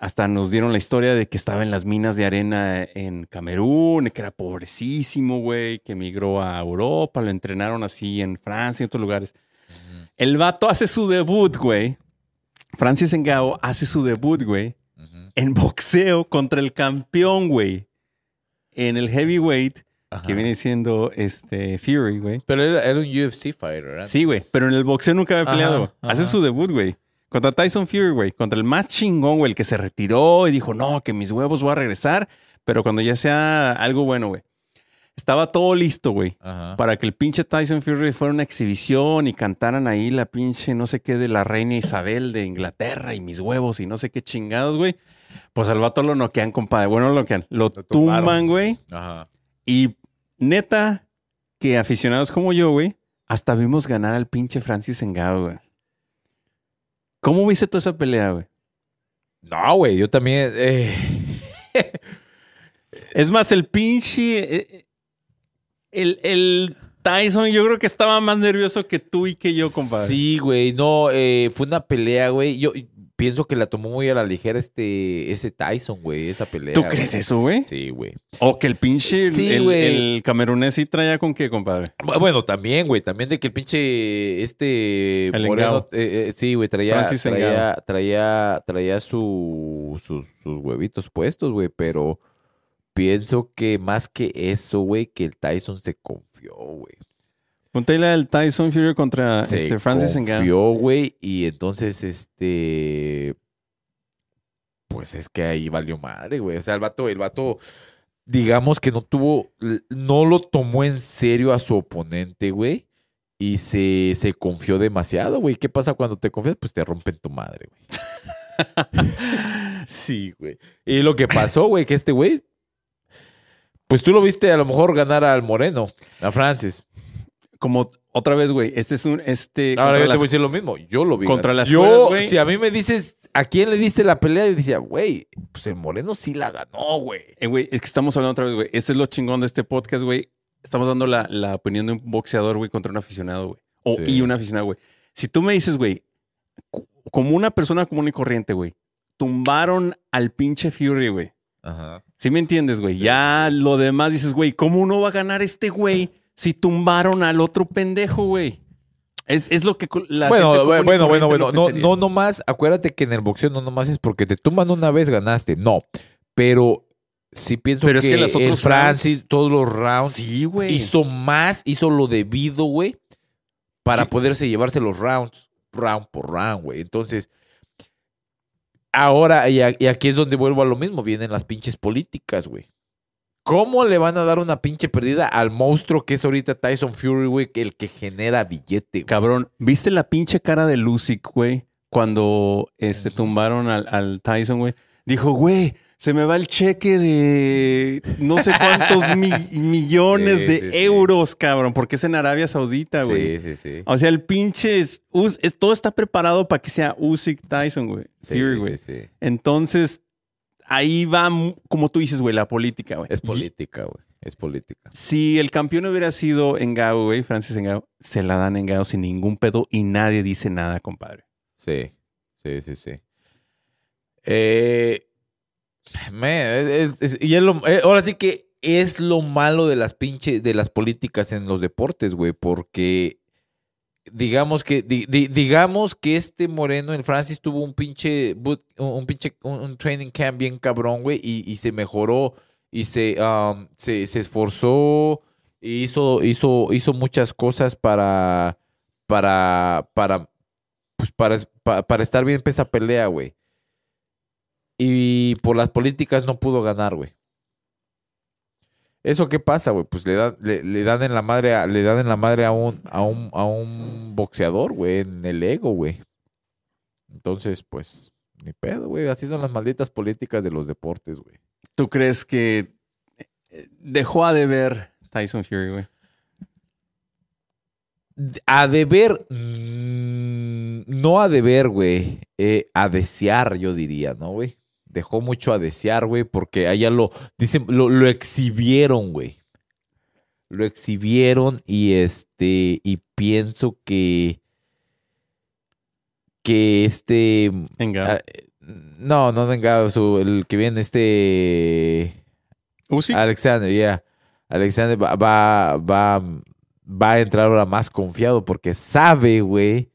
hasta nos dieron la historia de que estaba en las minas de arena en Camerún, que era pobrecísimo, güey, que emigró a Europa, lo entrenaron así en Francia y otros lugares. El vato hace su debut, güey. Francis Ngannou hace su debut, güey, en boxeo contra el campeón, güey. En el heavyweight, Ajá. que viene siendo este Fury, güey. Pero era, era un UFC fighter, ¿verdad? Sí, güey, pero en el boxeo nunca había Ajá, peleado. Hace ajá. su debut, güey. Contra Tyson Fury, güey. Contra el más chingón, güey, el que se retiró y dijo, no, que mis huevos voy a regresar, pero cuando ya sea algo bueno, güey. Estaba todo listo, güey. Para que el pinche Tyson Fury fuera una exhibición y cantaran ahí la pinche no sé qué de la reina Isabel de Inglaterra y mis huevos y no sé qué chingados, güey. Pues al vato lo noquean, compadre. Bueno, no lo noquean. Lo, Lo tumban, güey. Ajá. Y neta, que aficionados como yo, güey, hasta vimos ganar al pinche Francis Ngannou, güey. ¿Cómo viste toda esa pelea, güey? No, güey, yo también. eh, Es más, el pinche... eh, El, el Tyson yo creo que estaba más nervioso que tú y que yo, compadre. Sí, güey, no, eh, fue una pelea, güey. Yo pienso que la tomó muy a la ligera este, ese Tyson, güey, esa pelea. ¿Tú güey. crees eso, güey? Sí, güey. O que el pinche... Sí, el, camerunés sí traía con qué, compadre. Bu- Bueno, también, güey, también de que el pinche este El moreno, eh, eh, sí, güey, traía, traía, traía, traía su, sus, sus huevitos puestos, güey, pero pienso que más que eso, güey, que el Tyson se confió, güey. Ponte la del Tyson Fury contra Se este, Francis confió, güey, y entonces, este, pues es que ahí valió madre, güey. O sea, el vato, el vato, digamos que no tuvo, no lo tomó en serio a su oponente, güey. Y se, se confió demasiado, güey. ¿Qué pasa cuando te confías? Pues te rompen tu madre, güey. sí, güey. Y lo que pasó, güey, que este güey, pues tú lo viste a lo mejor ganar al Moreno, a Francis. Como otra vez, güey, este es un, este... Ahora yo te voy a decir lo mismo. Yo lo vi. Contra las Yo, cuerdas, güey. si a mí me dices a quién le dice la pelea, yo decía, güey, pues el Moreno sí la ganó, güey. Eh, güey, es que estamos hablando otra vez, güey. Este es lo chingón de este podcast, güey. Estamos dando la, la opinión de un boxeador, güey, contra un aficionado, güey. O, Sí. Y un aficionado, güey. Si tú me dices, güey, como una persona común y corriente, güey, tumbaron al pinche Fury, güey. Ajá. ¿Sí me entiendes, güey? Sí. Ya lo demás dices, güey, ¿cómo no va a ganar este güey si tumbaron al otro pendejo, güey? Es, es lo que la Bueno, gente bueno, bueno, bueno. lo No, no nomás, acuérdate que en el boxeo no nomás es porque te tumban una vez, ganaste. No. Pero sí pienso Pero es que, que los el otros Francis, rounds- todos los rounds, Sí, güey. hizo más, hizo lo debido, güey, para Sí. poderse llevarse los rounds, round por round, güey. Entonces, ahora, y, a- y aquí es donde vuelvo a lo mismo, vienen las pinches políticas, güey. ¿Cómo le van a dar una pinche perdida al monstruo que es ahorita Tyson Fury, güey, el que genera billete, güey? Cabrón, ¿viste la pinche cara de Lucy, güey? Cuando este, tumbaron al, al Tyson, güey. Dijo, güey, se me va el cheque de no sé cuántos mi- millones Sí, de sí, sí. euros, cabrón, porque es en Arabia Saudita, güey. Sí, sí, sí. O sea, el pinche es, todo está preparado para que sea Usyk Tyson, güey. Fury, sí, güey. sí. Entonces, ahí va, como tú dices, güey, la política, güey. Es política, güey. Es política. Si el campeón hubiera sido Engao, güey, Francis Engao, se la dan Engao sin ningún pedo y nadie dice nada, compadre. Sí, sí, sí, sí. Eh, man, es- y es lo- eh, ahora sí que es lo malo de las pinches, de las políticas en los deportes, güey, porque digamos que, di- di- digamos que este Moreno en Francis tuvo un pinche, un, pinche, un, training camp bien cabrón, güey, y, y se mejoró y se, um, se, se esforzó, hizo, hizo, hizo muchas cosas para, para, para, pues para, pa- para estar bien para esa pelea, güey. Y por las políticas no pudo ganar, güey. ¿Eso qué pasa, güey? Pues le dan, le, le dan en la madre a, le dan en la madre a un, a un, a un boxeador, güey, en el ego, güey. Entonces, pues, ni pedo, güey. Así son las malditas políticas de los deportes, güey. ¿Tú crees que eh, dejó a deber Tyson Fury, güey? A deber, mm, no a deber, güey, eh, a desear, yo diría, ¿no, güey? Dejó mucho a desear, güey, porque allá lo, dicen, lo, lo exhibieron, güey. Lo exhibieron y este, y pienso que, que este, ah, no, no venga, su, el que viene, este. Alexander, ya. Alexander va, va, va, va a entrar ahora más confiado porque sabe, güey,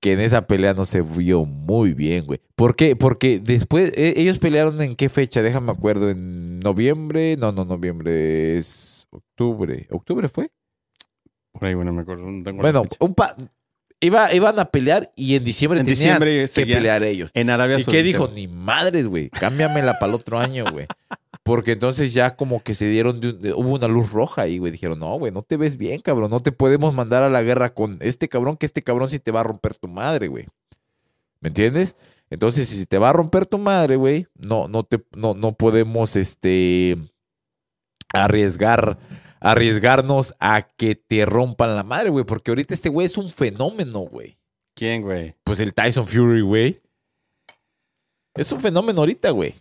que en esa pelea no se vio muy bien, güey. ¿Por qué? Porque después, eh, ellos pelearon en qué fecha, déjame acuerdo, en noviembre, no, no, noviembre es octubre. ¿Octubre fue? Por ahí, bueno, me acuerdo. no tengo Bueno, un pa- iba, iban a pelear y en diciembre En tenían diciembre que pelear ellos. en Arabia ¿Y Saudita. qué dijo? Ni madres, güey. Cámbiamela para el otro año, güey. Porque entonces ya como que se dieron, de un- de- hubo una luz roja ahí, güey. Dijeron, no, güey, no te ves bien, cabrón. No te podemos mandar a la guerra con este cabrón, que este cabrón sí te va a romper tu madre, güey. ¿Me entiendes? Entonces, si te va a romper tu madre, güey, no, no, te, no, no podemos, este, arriesgar, arriesgarnos a que te rompan la madre, güey. Porque ahorita este güey es un fenómeno, güey. ¿Quién, güey? Pues el Tyson Fury, güey. Es un fenómeno ahorita, güey.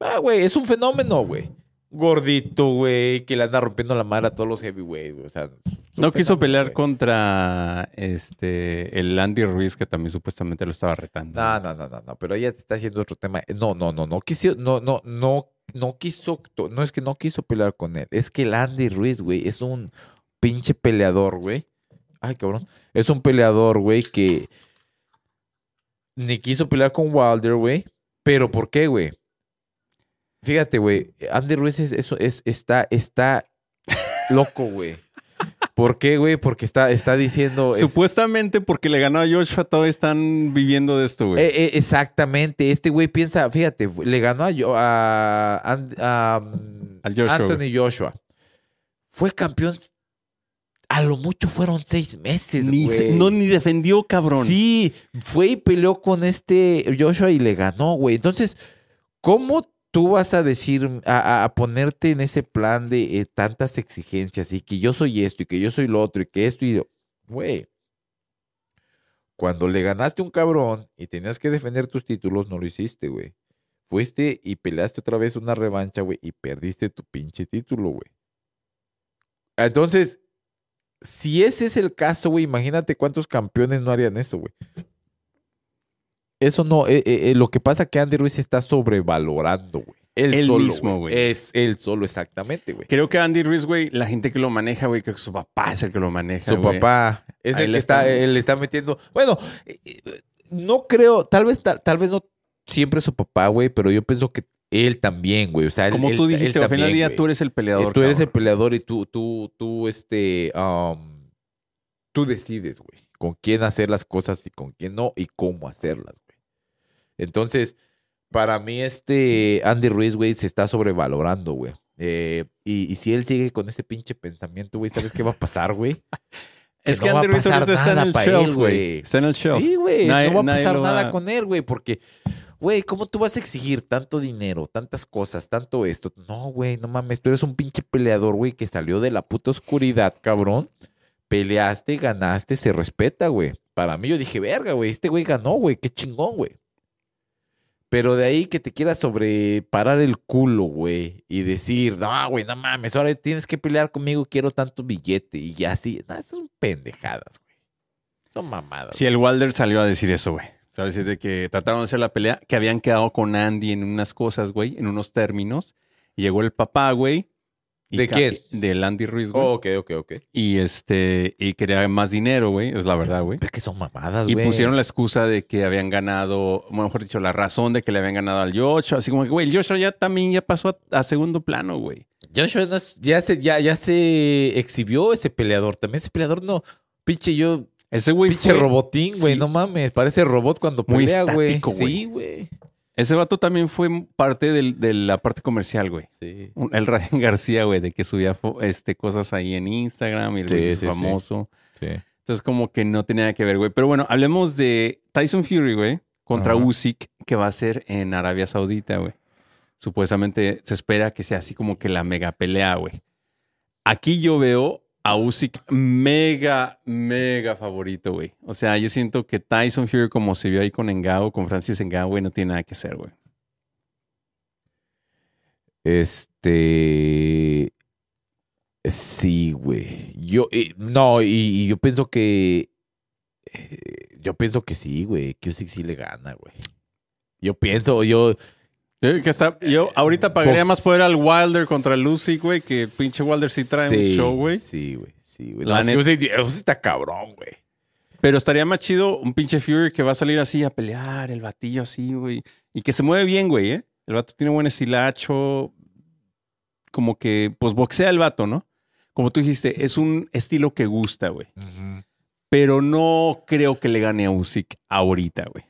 Ah, güey, es un fenómeno, güey. Gordito, güey, que le anda rompiendo la madre a todos los heavyweights, güey. O sea, No quiso pelear güey. contra este el Andy Ruiz, que también supuestamente lo estaba retando. No, no, no, no, no, pero ella te está haciendo otro tema. No, no, no, no quiso, no, no, no, no quiso, no es que no quiso pelear con él, es que el Andy Ruiz, güey, es un pinche peleador, güey. Ay, cabrón. Es un peleador, güey, que ni quiso pelear con Wilder, güey. Pero ¿por qué, güey? Fíjate, güey, Andy Ruiz es, eso es, está, está loco, güey. ¿Por qué, güey? Porque está, está diciendo. es- Supuestamente porque le ganó a Joshua, todavía están viviendo de esto, güey. Eh, eh, exactamente. Este güey piensa, fíjate, le ganó a, um, Al Joshua, Anthony Joshua. Fue campeón. A lo mucho fueron seis meses, ni, güey. se- no, ni defendió, cabrón. Sí, fue y peleó con este Joshua y le ganó, güey. Entonces, ¿cómo tú vas a decir, a, ponerte en ese plan de eh, tantas exigencias y que yo soy esto y que yo soy lo otro y que esto y... Güey, cuando le ganaste un cabrón y tenías que defender tus títulos, no lo hiciste, güey. Fuiste y peleaste otra vez una revancha, güey, y perdiste tu pinche título, güey. Entonces, si ese es el caso, güey, imagínate cuántos campeones no harían eso, güey. Eso no, eh, eh, eh, lo que pasa es que Andy Ruiz está sobrevalorando, güey. Él, Él solo, mismo, güey. Es él solo, exactamente, güey. Creo que Andy Ruiz, güey, la gente que lo maneja, güey, creo que su papá es el que lo maneja. Su güey. papá es Ahí el que está, él le está metiendo. Bueno, no creo, tal vez, tal, tal vez no siempre su papá, güey, pero yo pienso que él también, güey. O sea, él- Como él- tú dijiste, al final del día tú eres el peleador. tú eres el peleador y tú, tú, tú, este, um, tú decides, güey, con quién hacer las cosas y con quién no y cómo hacerlas, güey. Entonces, para mí, este Andy Ruiz, güey, se está sobrevalorando, güey. Eh, y, y si él sigue con ese pinche pensamiento, güey, ¿sabes qué va a pasar, güey? Es que que no Andy a Ruiz ahorita está en el él, güey. Está en el shelf. Sí, güey, no va a pasar va- nada con él, güey, porque, güey, ¿cómo tú vas a exigir tanto dinero, tantas cosas, tanto esto? No, güey, no mames, tú eres un pinche peleador, güey, que salió de la puta oscuridad, cabrón. Peleaste, ganaste, se respeta, güey. Para mí yo dije, verga, güey, este güey ganó, güey, qué chingón, güey. Pero de ahí que te quieras sobreparar el culo, güey, y decir, no, güey, no mames, ahora tienes que pelear conmigo, quiero tanto billete, y ya así. No, esas son pendejadas, güey. Son mamadas. Si el Wilder salió a decir eso, güey. ¿Sabes? Es de que trataron de hacer la pelea, que habían quedado con Andy en unas cosas, güey, en unos términos. Y llegó el papá, güey. Y ¿De quién? Del Andy Ruiz, güey. Oh, ok, ok, ok. Y este, y quería más dinero, güey. Es la verdad, güey. Pero es que son mamadas, Y güey. pusieron la excusa de que habían ganado, mejor dicho, la razón de que le habían ganado al Joshua. Así como que, güey, el Joshua ya también ya pasó a, a segundo plano, güey. Joshua no es- ya, se, ya, ya se exhibió ese peleador. También ese peleador no. Pinche yo, Ese güey pinche fue- robotín, güey. sí. No mames. Parece robot cuando pelea, güey. Sí, güey. Ese vato también fue parte del- de la parte comercial, güey. Sí. El Ryan García, güey, de que subía este, cosas ahí en Instagram y el Sí, güey es sí, famoso. Sí. Entonces, como que no tenía nada que ver, güey. Pero bueno, hablemos de Tyson Fury, güey, contra Ajá. Usyk, que va a ser en Arabia Saudita, güey. Supuestamente se espera que sea así como que la mega pelea, güey. Aquí yo veo Usyk mega, mega favorito, güey. O sea, yo siento que Tyson Fury, como se vio ahí con Engao, con Francis Engao, güey, no tiene nada que hacer, güey. Este. Sí, güey. Yo, eh, no, y, y yo pienso que. eh, yo pienso que sí, güey. Que Usyk sí le gana, güey. Yo pienso, yo. Yo, que está- yo ahorita pagaría Box- más poder al Wilder contra el Usyk, güey, que pinche Wilder sí trae un sí, show, güey. Sí, güey. Sí, güey. La No, es que está cabrón, güey. Pero estaría más chido un pinche Fury que va a salir así a pelear, el batillo así, güey. Y que se mueve bien, güey, ¿eh? El vato tiene buen estilacho. Como que, pues boxea el vato, ¿no? Como tú dijiste, es un estilo que gusta, güey. Pero no creo que le gane a Usyk ahorita, güey.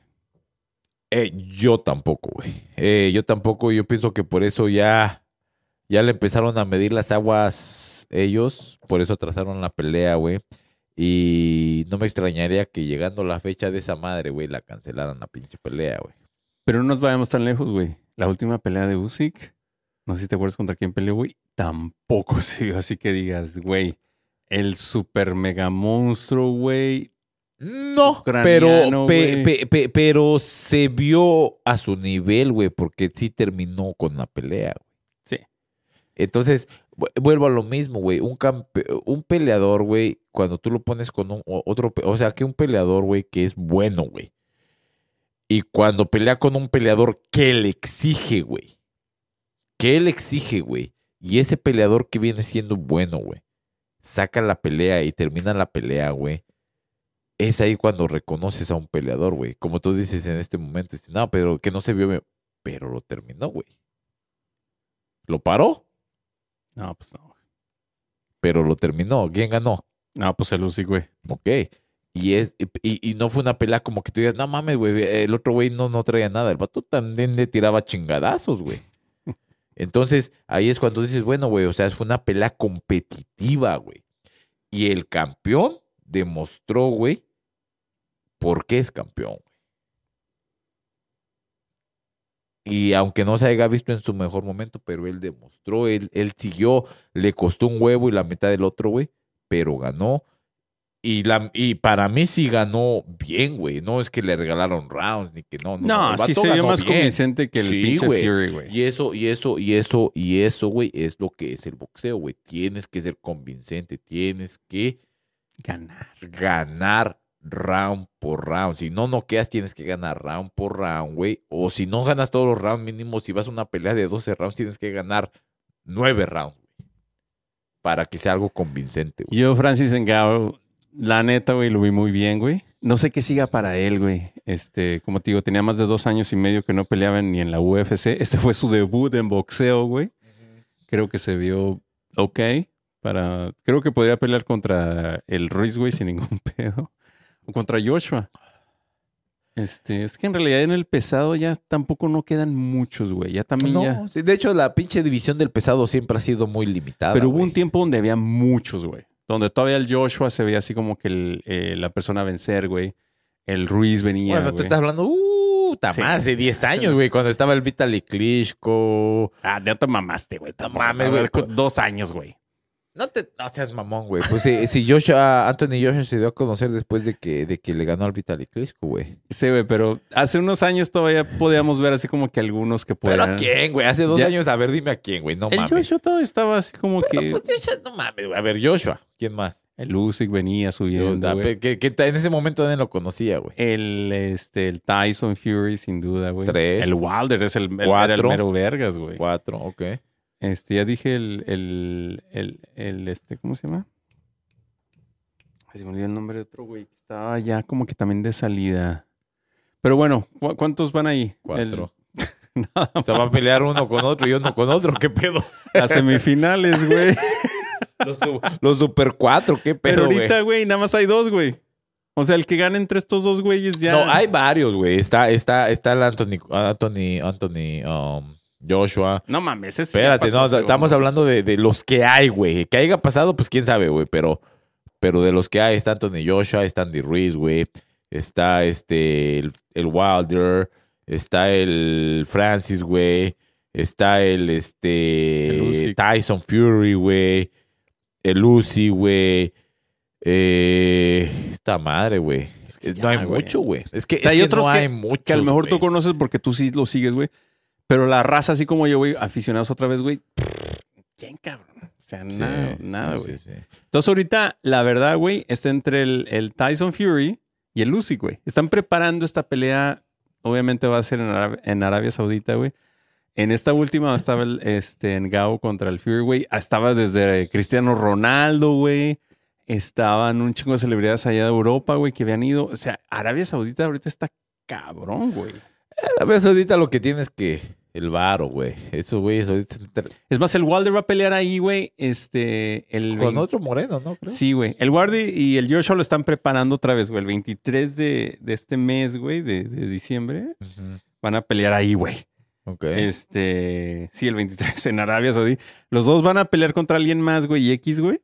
Eh, yo tampoco, güey. Eh, yo tampoco, yo pienso que por eso ya, ya le empezaron a medir las aguas ellos, por eso atrasaron la pelea, güey. Y no me extrañaría que llegando la fecha de esa madre, güey, la cancelaran la pinche pelea, güey. Pero no nos vayamos tan lejos, güey. La última pelea de Usyk, no sé si te acuerdas contra quién peleó, güey. Tampoco se vio así que digas, güey, el super mega monstruo, güey. No, Ucraniano, pero, pe- güey. pe- pe- pero se vio a su nivel, güey, porque sí terminó con la pelea, güey. Sí. Entonces, vu- vuelvo a lo mismo, güey. Un, campe- un peleador, güey, cuando tú lo pones con un, otro, o sea, que un peleador, güey, que es bueno, güey. Y cuando pelea con un peleador que le exige, güey. Que él exige, güey. Y ese peleador que viene siendo bueno, güey. Saca la pelea y termina la pelea, güey. Es ahí cuando reconoces a un peleador, güey. Como tú dices en este momento. No, pero que no se vio. bien". Pero lo terminó, güey. Lo paró, No, pues no. güey. pero lo terminó. ¿Quién ganó? No, pues el Usyk, güey. Ok. Y, es, y, y no fue una pelea como que tú digas, no mames, güey, el otro güey no, no traía nada. El vato también le tiraba chingadazos, güey. Entonces, ahí es cuando dices, bueno, güey, o sea, fue una pelea competitiva, güey. Y el campeón demostró, güey, por qué es campeón. Y aunque no se haya visto en su mejor momento, pero él demostró, él, él siguió, le costó un huevo y la mitad del otro, güey, pero ganó. Y, la, y para mí sí ganó bien, güey. No es que le regalaron rounds ni que no. No, sí se vio más bien. convincente que el Sí, pinche güey. Fury, güey. Y eso, y eso, y eso, y eso, güey, es lo que es el boxeo, güey. Tienes que ser convincente, tienes que Ganar. ganar round por round. Si no noqueas, tienes que ganar round por round, güey. O si no ganas todos los rounds mínimo, si vas a una pelea de 12 rounds, tienes que ganar 9 rounds, güey. Para que sea algo convincente, güey. Yo, Francis Engao, la neta, güey, lo vi muy bien, güey. No sé qué siga para él, güey. Este, como te digo, tenía más de dos años y medio que no peleaba ni en la UFC. Este fue su debut en boxeo, güey. Creo que se vio ok. Para, creo que podría pelear contra el Ruiz, güey, sin ningún pedo. O contra Joshua. Este, es que en realidad en el pesado ya tampoco no quedan muchos, güey. Ya también ya. No, sí, de hecho, la pinche división del pesado siempre ha sido muy limitada. Pero hubo güey. un tiempo donde había muchos, güey. Donde todavía el Joshua se veía así como que el, eh, la persona a vencer, güey. El Ruiz venía, Bueno, te güey. estás hablando, uh, Sí. madre, hace 10 Hace años, güey, cuando estaba el Vitaly Klitschko. Ah, ya te mamaste, güey. tampoco, mames, te- güey. Dos años, güey. No te no seas mamón, güey. Pues si, si Joshua, Anthony Joshua se dio a conocer después de que, de que le ganó al Vitaly Klitschko, güey. Sí, güey, pero hace unos años todavía podíamos ver así como que algunos que ¿Pero podían. a quién, güey? Hace dos Ya- años, a ver, dime a quién, güey. No El mames. Joshua todavía estaba así como Pero, que. pues Joshua, no mames, güey. A ver, Joshua. ¿Quién más? El Usyk venía subiendo, que, que en ese momento nadie lo conocía, güey. El, este, el Tyson Fury, sin duda, güey. Tres. El Wilder es el, el, era el Cuatro. mero vergas, güey. Cuatro, ok. Este, ya dije el, el, el, el, este, ¿cómo se llama? Se me olvidó el nombre de otro güey que estaba ya como que también de salida. Pero bueno, ¿cu- ¿cuántos van ahí? Cuatro. Nada Se va a pelear uno con otro y uno con otro. ¿Qué pedo? Las semifinales, güey. Los, su- los super cuatro, ¿qué Pero pedo, güey? ahorita, güey, nada más hay dos, güey. O sea, el que gane entre estos dos güeyes ya. No, hay varios, güey. Está, está, está el Anthony, Anthony, Anthony, um, Joshua. No mames, ese Espérate, pasó, no, ese estamos hombre. hablando de, de los que hay, güey. Que haya pasado, pues quién sabe, güey. Pero, pero de los que hay, está Anthony Joshua, está Andy Ruiz, güey. Está este, el, el Wilder. Está el Francis, güey. Está el, este, El. Tyson Fury, güey. El Uzi, güey. Eh, esta madre, güey. Es que no hay mucho, güey. Es que, O sea, es hay que otros no que- hay mucho. Que a lo mejor tú conoces porque tú sí lo sigues, güey. Pero la raza, así como yo, güey, aficionados otra vez, güey. ¿Quién, cabrón? O sea, nada, nada, güey. Entonces, ahorita, la verdad, güey, está entre el, el Tyson Fury y el Usyk, güey. Están preparando esta pelea. Obviamente va a ser en, Arab- en Arabia Saudita, güey. En esta última estaba el, este, en Gao contra el Fury, güey. Estaba desde Cristiano Ronaldo, güey. Estaban un chingo de celebridades allá de Europa, güey, que habían ido. O sea, Arabia Saudita ahorita está cabrón, güey. A veces ahorita lo que tienes que. El varo, güey. Esos güeyes ahorita. Es más, el Wilder va a pelear ahí, güey. Este, el Con 20 otro moreno, ¿no? Creo. Sí, güey. El Wilder y el Joshua lo están preparando otra vez, güey. El 23 de, de este mes, güey, de, de diciembre, van a pelear ahí, güey. Ok. Este, sí, el 23 en Arabia Saudí. Los dos van a pelear contra alguien más, güey, y X, güey.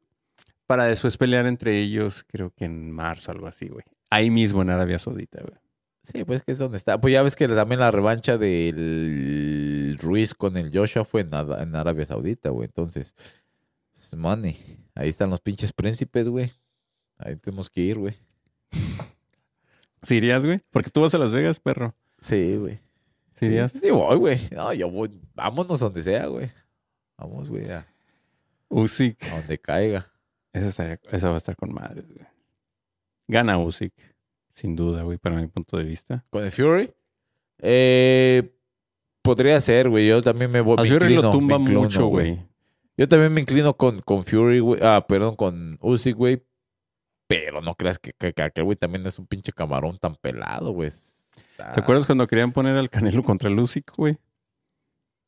Para después pelear entre ellos, creo que en marzo, algo así, güey. Ahí mismo en Arabia Saudita, güey. Sí, pues que es donde está. Pues ya ves que también la revancha del Ruiz con el Joshua fue en, Ara- en Arabia Saudita, güey. Entonces, es money. Ahí están los pinches príncipes, güey. Ahí tenemos que ir, güey. ¿Sí irías, güey? Porque tú vas a Las Vegas, perro. Sí, güey. ¿Sí irías? Sí, sí voy, güey. No, yo voy. Vámonos donde sea, güey. Vamos, güey, a, Usyk. a donde caiga. Esa va a estar con madres, güey. Gana Usyk. Sin duda, güey, para mi punto de vista. ¿Con el Fury? Eh, podría ser, güey. Yo también me voy. A me Fury inclino, lo tumba inclino, mucho, güey. Yo también me inclino con, con Fury, güey. Ah, perdón, con Usyk, güey. Pero no creas que, que, que aquel güey también es un pinche camarón tan pelado, güey. Está- ¿Te acuerdas cuando querían poner al Canelo contra el Usyk, güey?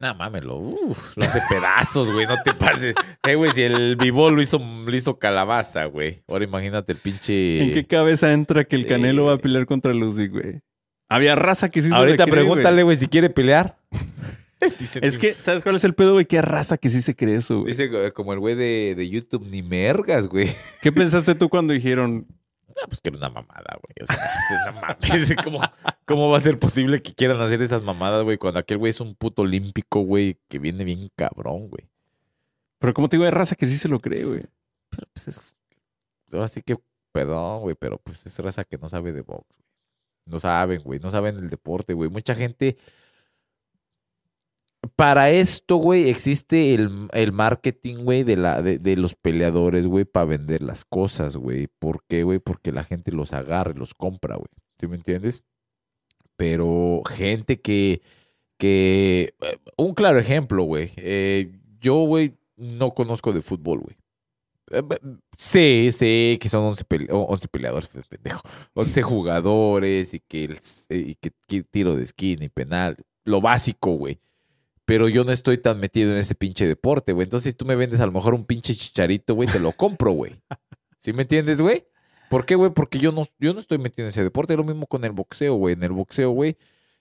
Nah, mámelo. Uf, lo hace pedazos, güey. No te pases. Eh, güey, si el vivo lo hizo, lo hizo calabaza, güey. Ahora imagínate el pinche. ¿En qué cabeza entra que el Sí, Canelo va a pelear contra el Usyk, güey? Había raza que sí se Ahorita cree, pregúntale, güey, si quiere pelear. Es que, ¿sabes cuál es el pedo, güey? ¿Qué raza que sí se cree eso, güey? Dice eh, como el güey de, de YouTube, ni mergas, güey. ¿Qué pensaste tú cuando dijeron, Ah, pues que era una mamada, güey. O sea, es una mamada. Es como, ¿Cómo va a ser posible que quieran hacer esas mamadas, güey? Cuando aquel güey es un puto olímpico, güey, que viene bien cabrón, güey. Pero como te digo, hay raza que sí se lo cree, güey. Pero pues es. Ahora sí que, perdón, güey, pero pues es raza que no sabe de box, güey. No saben, güey. No saben el deporte, güey. Mucha gente. Para esto, güey, existe el, el marketing, güey, de, la, de, de los peleadores, güey, para vender las cosas, güey. ¿Por qué, güey? Porque la gente los agarra y los compra, güey. ¿Sí me entiendes? Pero gente que. que eh, un claro ejemplo, güey. Eh, yo, güey, no conozco de fútbol, güey. Eh, Sé, sé que son 11, pele- o- 11 peleadores, pendejo. 11 jugadores y que, el- y que, que tiro de esquina y penal. Lo básico, güey. Pero yo no estoy tan metido en ese pinche deporte, güey. Entonces, si tú me vendes a lo mejor un pinche chicharito, güey, te lo compro, güey. ¿Sí me entiendes, güey? ¿Por qué, güey? Porque yo no, yo no estoy metido en ese deporte. Lo mismo con el boxeo, güey. En el boxeo, güey,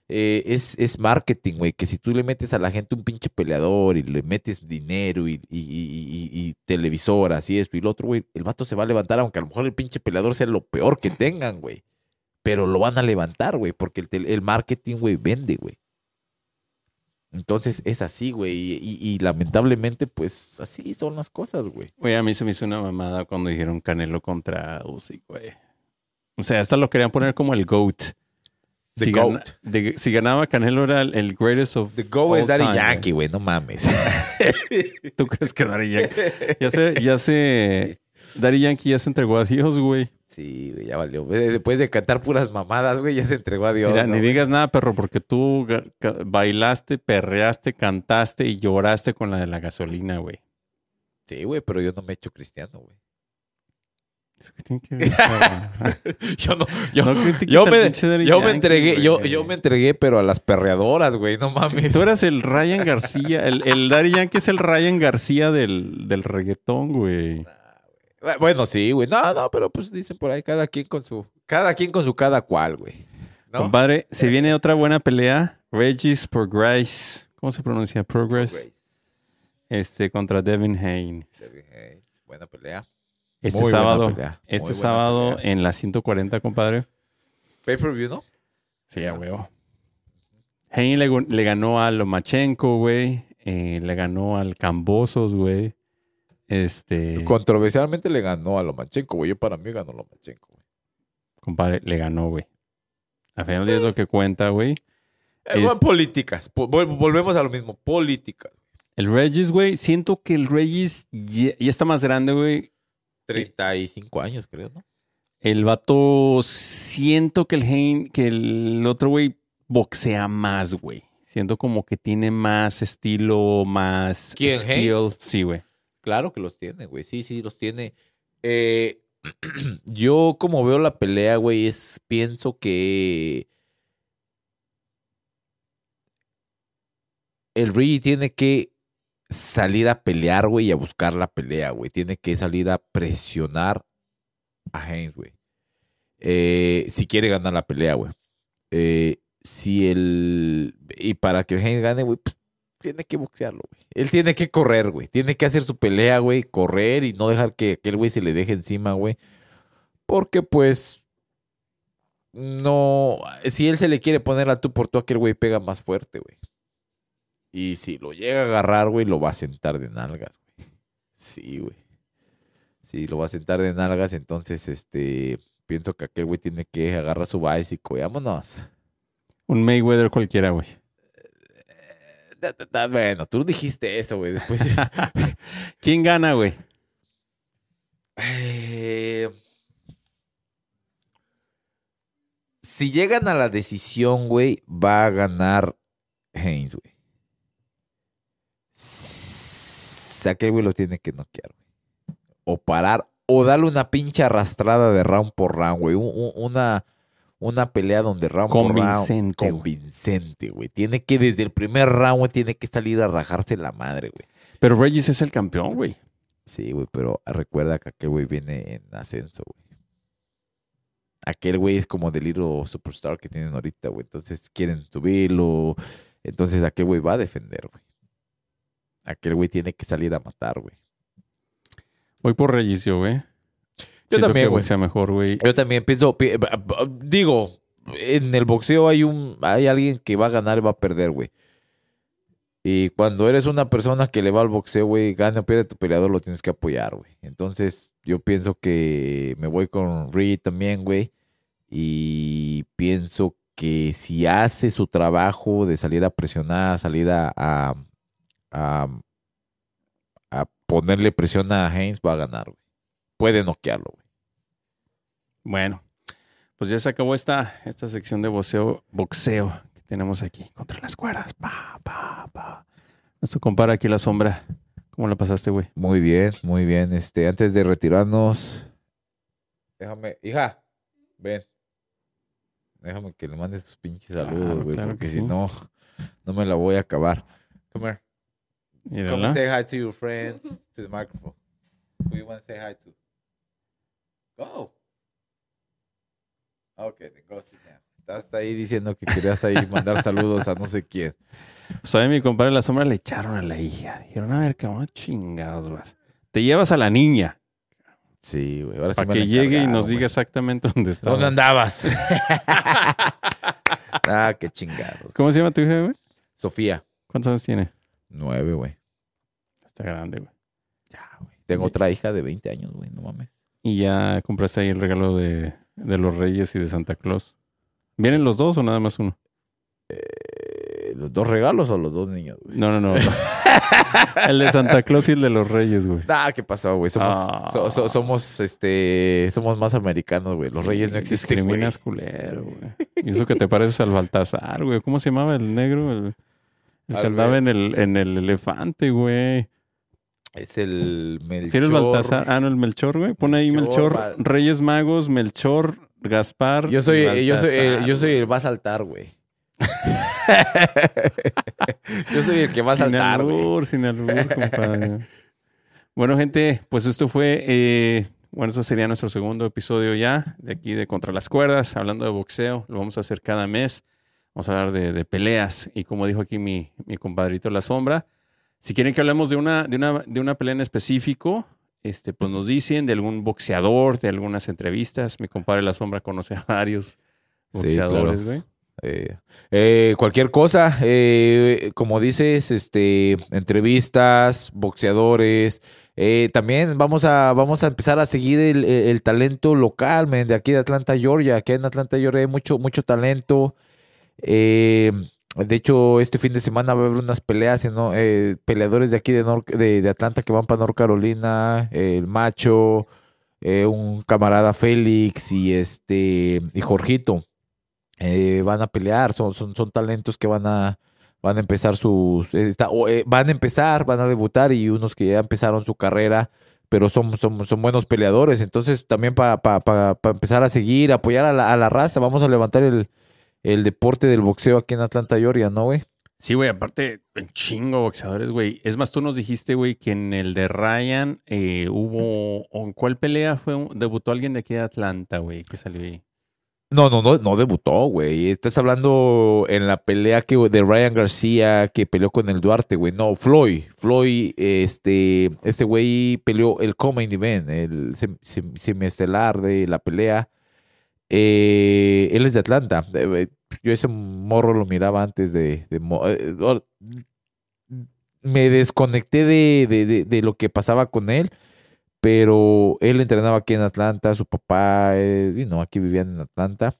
eh, es, es marketing, güey. Que si tú le metes a la gente un pinche peleador y le metes dinero y, y, y- y- y televisoras y esto y lo otro, güey, el vato se va a levantar, aunque a lo mejor el pinche peleador sea lo peor que tengan, güey. Pero lo van a levantar, güey, porque el, el marketing, güey, vende, güey. Entonces es así, güey. Y, y- y lamentablemente, pues así son las cosas, güey. Güey, a mí se me hizo una mamada cuando dijeron Canelo contra Usyk, güey. O sea, hasta lo querían poner como el GOAT. The si, gana- GOAT. de- si ganaba Canelo era el, el greatest of The Go es Daddy time, Yankee, güey, no mames. ¿Tú crees que Daddy Yankee? Ya se, ya se... Daddy Yankee ya se entregó a Dios, güey. Sí, güey, ya valió. Güey, Después de cantar puras mamadas, güey, ya se entregó a Dios. Mira, ¿no, ni digas nada, perro, porque tú bailaste, perreaste, cantaste y lloraste con la de la gasolina, güey. Sí, güey, pero yo no me he hecho cristiano, güey. ¿Eso qué tiene que ver? Yo no, yo, No yo me, yo me entregué, yo, güey. yo me entregué, pero a las perreadoras, güey, no mames. Tú eras el Ryan García. El, el Daddy Yankee es el Ryan García del, del reggaetón, güey. Bueno, sí, güey. No, no, pero pues dicen por ahí, cada quien con su, cada quien con su cada cual, güey. ¿No? Compadre, se viene otra buena pelea. Regis Progress. ¿Cómo se pronuncia? Progress. Este contra Devin Haynes. Devin Hayes, Buena pelea. Este Muy sábado. pelea, Este sábado pelea. en la 140, compadre. Pay per view, ¿no? Sí, a huevo. Haynes le ganó a Lomachenko, güey. Eh, le ganó al Cambosos, güey. Este. Controversialmente le ganó a Lomachenko, güey. Yo para mí ganó Lomachenko, güey. Compadre, le ganó, güey. Al final es lo que cuenta, güey. Eh, Es- políticas. Po- vol- volvemos a lo mismo. Políticas. El Regis, güey, siento que el Regis ya, ya está más grande, güey. 35 años, creo, ¿no? El vato, siento que el Hein, que el otro güey boxea más, güey. Siento como que tiene más estilo, más ¿Quién. Haynes? Sí, güey. Claro que los tiene, güey. Sí, sí, los tiene. Eh, yo, como veo la pelea, güey, es. Pienso que. El Rigi tiene que salir a pelear, güey, y a buscar la pelea, güey. Tiene que salir a presionar a Haynes, güey. Eh, si quiere ganar la pelea, güey. Eh, si el. Y para que Haynes gane, güey, pues tiene que boxearlo, güey. Él tiene que correr, güey. Tiene que hacer su pelea, güey. Correr y no dejar que aquel güey se le deje encima, güey. Porque, pues. No. Si él se le quiere poner al tú por tú, aquel güey pega más fuerte, güey. Y si lo llega a agarrar, güey, lo va a sentar de nalgas, güey. Sí, güey. Sí, lo va a sentar de nalgas. Entonces, este. Pienso que aquel güey tiene que agarrar su básico y vámonos. Un Mayweather cualquiera, güey. Bueno, tú dijiste eso, güey. Después. ¿Quién gana, güey? Eh, si llegan a la decisión, güey, va a ganar Haynes, güey. S- Aquel güey lo tiene que noquear, güey. O parar, o darle una pinche arrastrada de round por round, güey. Un- un- una, una pelea donde round por round. Convincente. Convincente, güey. Tiene que, desde el primer round, güey, tiene que salir a rajarse la madre, güey. Pero Regis es el campeón, güey. Sí, güey, pero recuerda que aquel güey viene en ascenso, güey. Aquel güey es como del hilo superstar que tienen ahorita, güey. Entonces quieren subirlo. Entonces aquel güey va a defender, güey. Aquel güey tiene que salir a matar, güey. Voy por Regis, yo, güey. Yo Siento también, güey. mejor, güey. Yo también pienso, pi- eh, digo, en el boxeo hay un hay alguien que va a ganar y va a perder, güey. Y cuando eres una persona que le va al boxeo, güey, gane o pierde tu peleador, lo tienes que apoyar, güey. Entonces, yo pienso que me voy con Reed también, güey. Y pienso que si hace su trabajo de salir a presionar, salir a, a, a, a ponerle presión a Haynes, va a ganar, güey. Puede noquearlo, güey. Bueno, pues ya se acabó esta, esta sección de boxeo, boxeo que tenemos aquí contra las cuerdas. Pa, pa, pa. Nuestro compara aquí la sombra. ¿Cómo la pasaste, güey? Muy bien, muy bien. Este, antes de retirarnos, déjame, hija, ven. Déjame que le mandes tus pinches Claro, saludos, güey, claro porque que si sí. no, no me la voy a acabar. Come here. Come and say hi to your friends, to the microphone. Who you want to say hi to? Go. Okay, then go sit down. Estás ahí diciendo que querías ahí mandar saludos a no sé quién. Pues a mí mi compadre la sombra le echaron a la hija. Dijeron, a ver, cabrón, chingados vas. Te llevas a la niña Sí, güey. Ahora sí para me que llegue y nos diga exactamente dónde está. ¿Dónde andabas? ah, qué chingados. ¿Cómo se llama tu hija, güey? Sofía, ¿Cuántos años tiene? nueve, güey. Está grande, güey. Ya, güey. Tengo otra hija de 20 años, güey, no mames. Y ya compraste ahí el regalo de, de los Reyes y de Santa Claus. ¿Vienen los dos o nada más uno? Eh, ¿Los dos regalos o los dos niños, güey? No, no, no. el de Santa Claus y el de los Reyes, güey. Ah, ¿qué pasó, güey? Somos, Ah. so- so- somos, este, somos más americanos, güey. Los reyes no existen, güey. Discriminas culero, güey. Y eso que te pareces al Baltasar, güey. ¿Cómo se llamaba el negro? El, el que andaba en el, en el elefante, güey. Es el Melchor. Si eres Baltasar. Ah, no, el Melchor, güey. Pon ahí Melchor, Reyes Magos, Melchor, Gaspar. Yo soy, y yo soy, eh, Baltasar, yo soy el va a saltar, güey. yo soy el que va a Sin saltar, güey. albur, sin albur, compadre. bueno, gente, pues esto fue, eh, bueno, eso sería nuestro segundo episodio ya, de aquí de Contra las Cuerdas, hablando de boxeo. Lo vamos a hacer cada mes. Vamos a hablar de, de peleas. Y como dijo aquí mi, mi compadrito La Sombra, si quieren que hablemos de una, de una, de una pelea en específico, este, pues nos dicen de algún boxeador, de algunas entrevistas. Mi compadre La Sombra conoce a varios Sí, boxeadores, claro. güey. Eh, eh, cualquier cosa, eh, como dices, este, entrevistas, boxeadores. eh, también vamos a, vamos a empezar a seguir el, el- talento local, men, de aquí de Atlanta, Georgia. Aquí en Atlanta, Georgia hay mucho, mucho talento. Eh, de hecho, este fin de semana va a haber unas peleas, ¿no? Eh, peleadores de aquí de, Nor- de, Atlanta que van para North Carolina, el Macho, eh, un camarada Félix y este y Jorgito eh, van a pelear, son, son, son talentos que van a, van a empezar sus, eh, van a empezar, van a debutar y unos que ya empezaron su carrera, pero son, son, son buenos peleadores. Entonces también para empezar a seguir, apoyar a la raza, vamos a levantar el, el deporte del boxeo aquí en Atlanta, Georgia, ¿no, güey? Sí, güey, aparte, chingo boxeadores, güey. Es más, tú nos dijiste, güey, que en el de Ryan eh, hubo. ¿o ¿En cuál pelea fue? un- debutó alguien de aquí de Atlanta, güey, que salió ahí. No, no, no, no debutó, güey. Estás hablando en la pelea que de Ryan García que peleó con el Duarte, güey. No, Floyd. Floyd, este, este güey peleó el Comain Event, el sem- sem- semiestelar de la pelea. Eh, él es de Atlanta. Eh, Yo ese morro lo miraba antes de... eh, me desconecté de, de- lo que pasaba con él, pero él entrenaba aquí en Atlanta, su papá, eh, no, aquí vivían en Atlanta.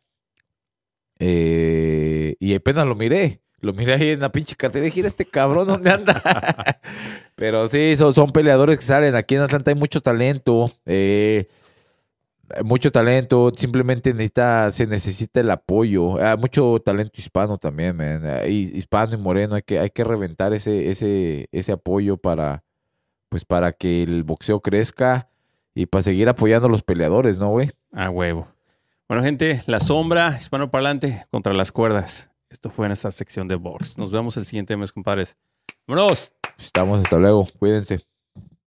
Eh, y apenas lo miré. Lo miré ahí en la pinche cartera dije, "Mira este cabrón, ¿dónde anda? Pero sí, son, son peleadores que salen. Aquí en Atlanta hay mucho talento. eh, mucho talento. Simplemente necesita, se necesita el apoyo. Hay mucho talento hispano también, man. y- Hispano y moreno. Hay que, hay que reventar ese, ese, ese apoyo para, pues, para que el boxeo crezca y para seguir apoyando a los peleadores, ¿no, güey? A huevo. Bueno, gente, La Sombra, Hispano Parlante, contra las cuerdas. Esto fue en esta sección de box. Nos vemos el siguiente mes, compadres. ¡Vámonos! Estamos hasta luego. Cuídense.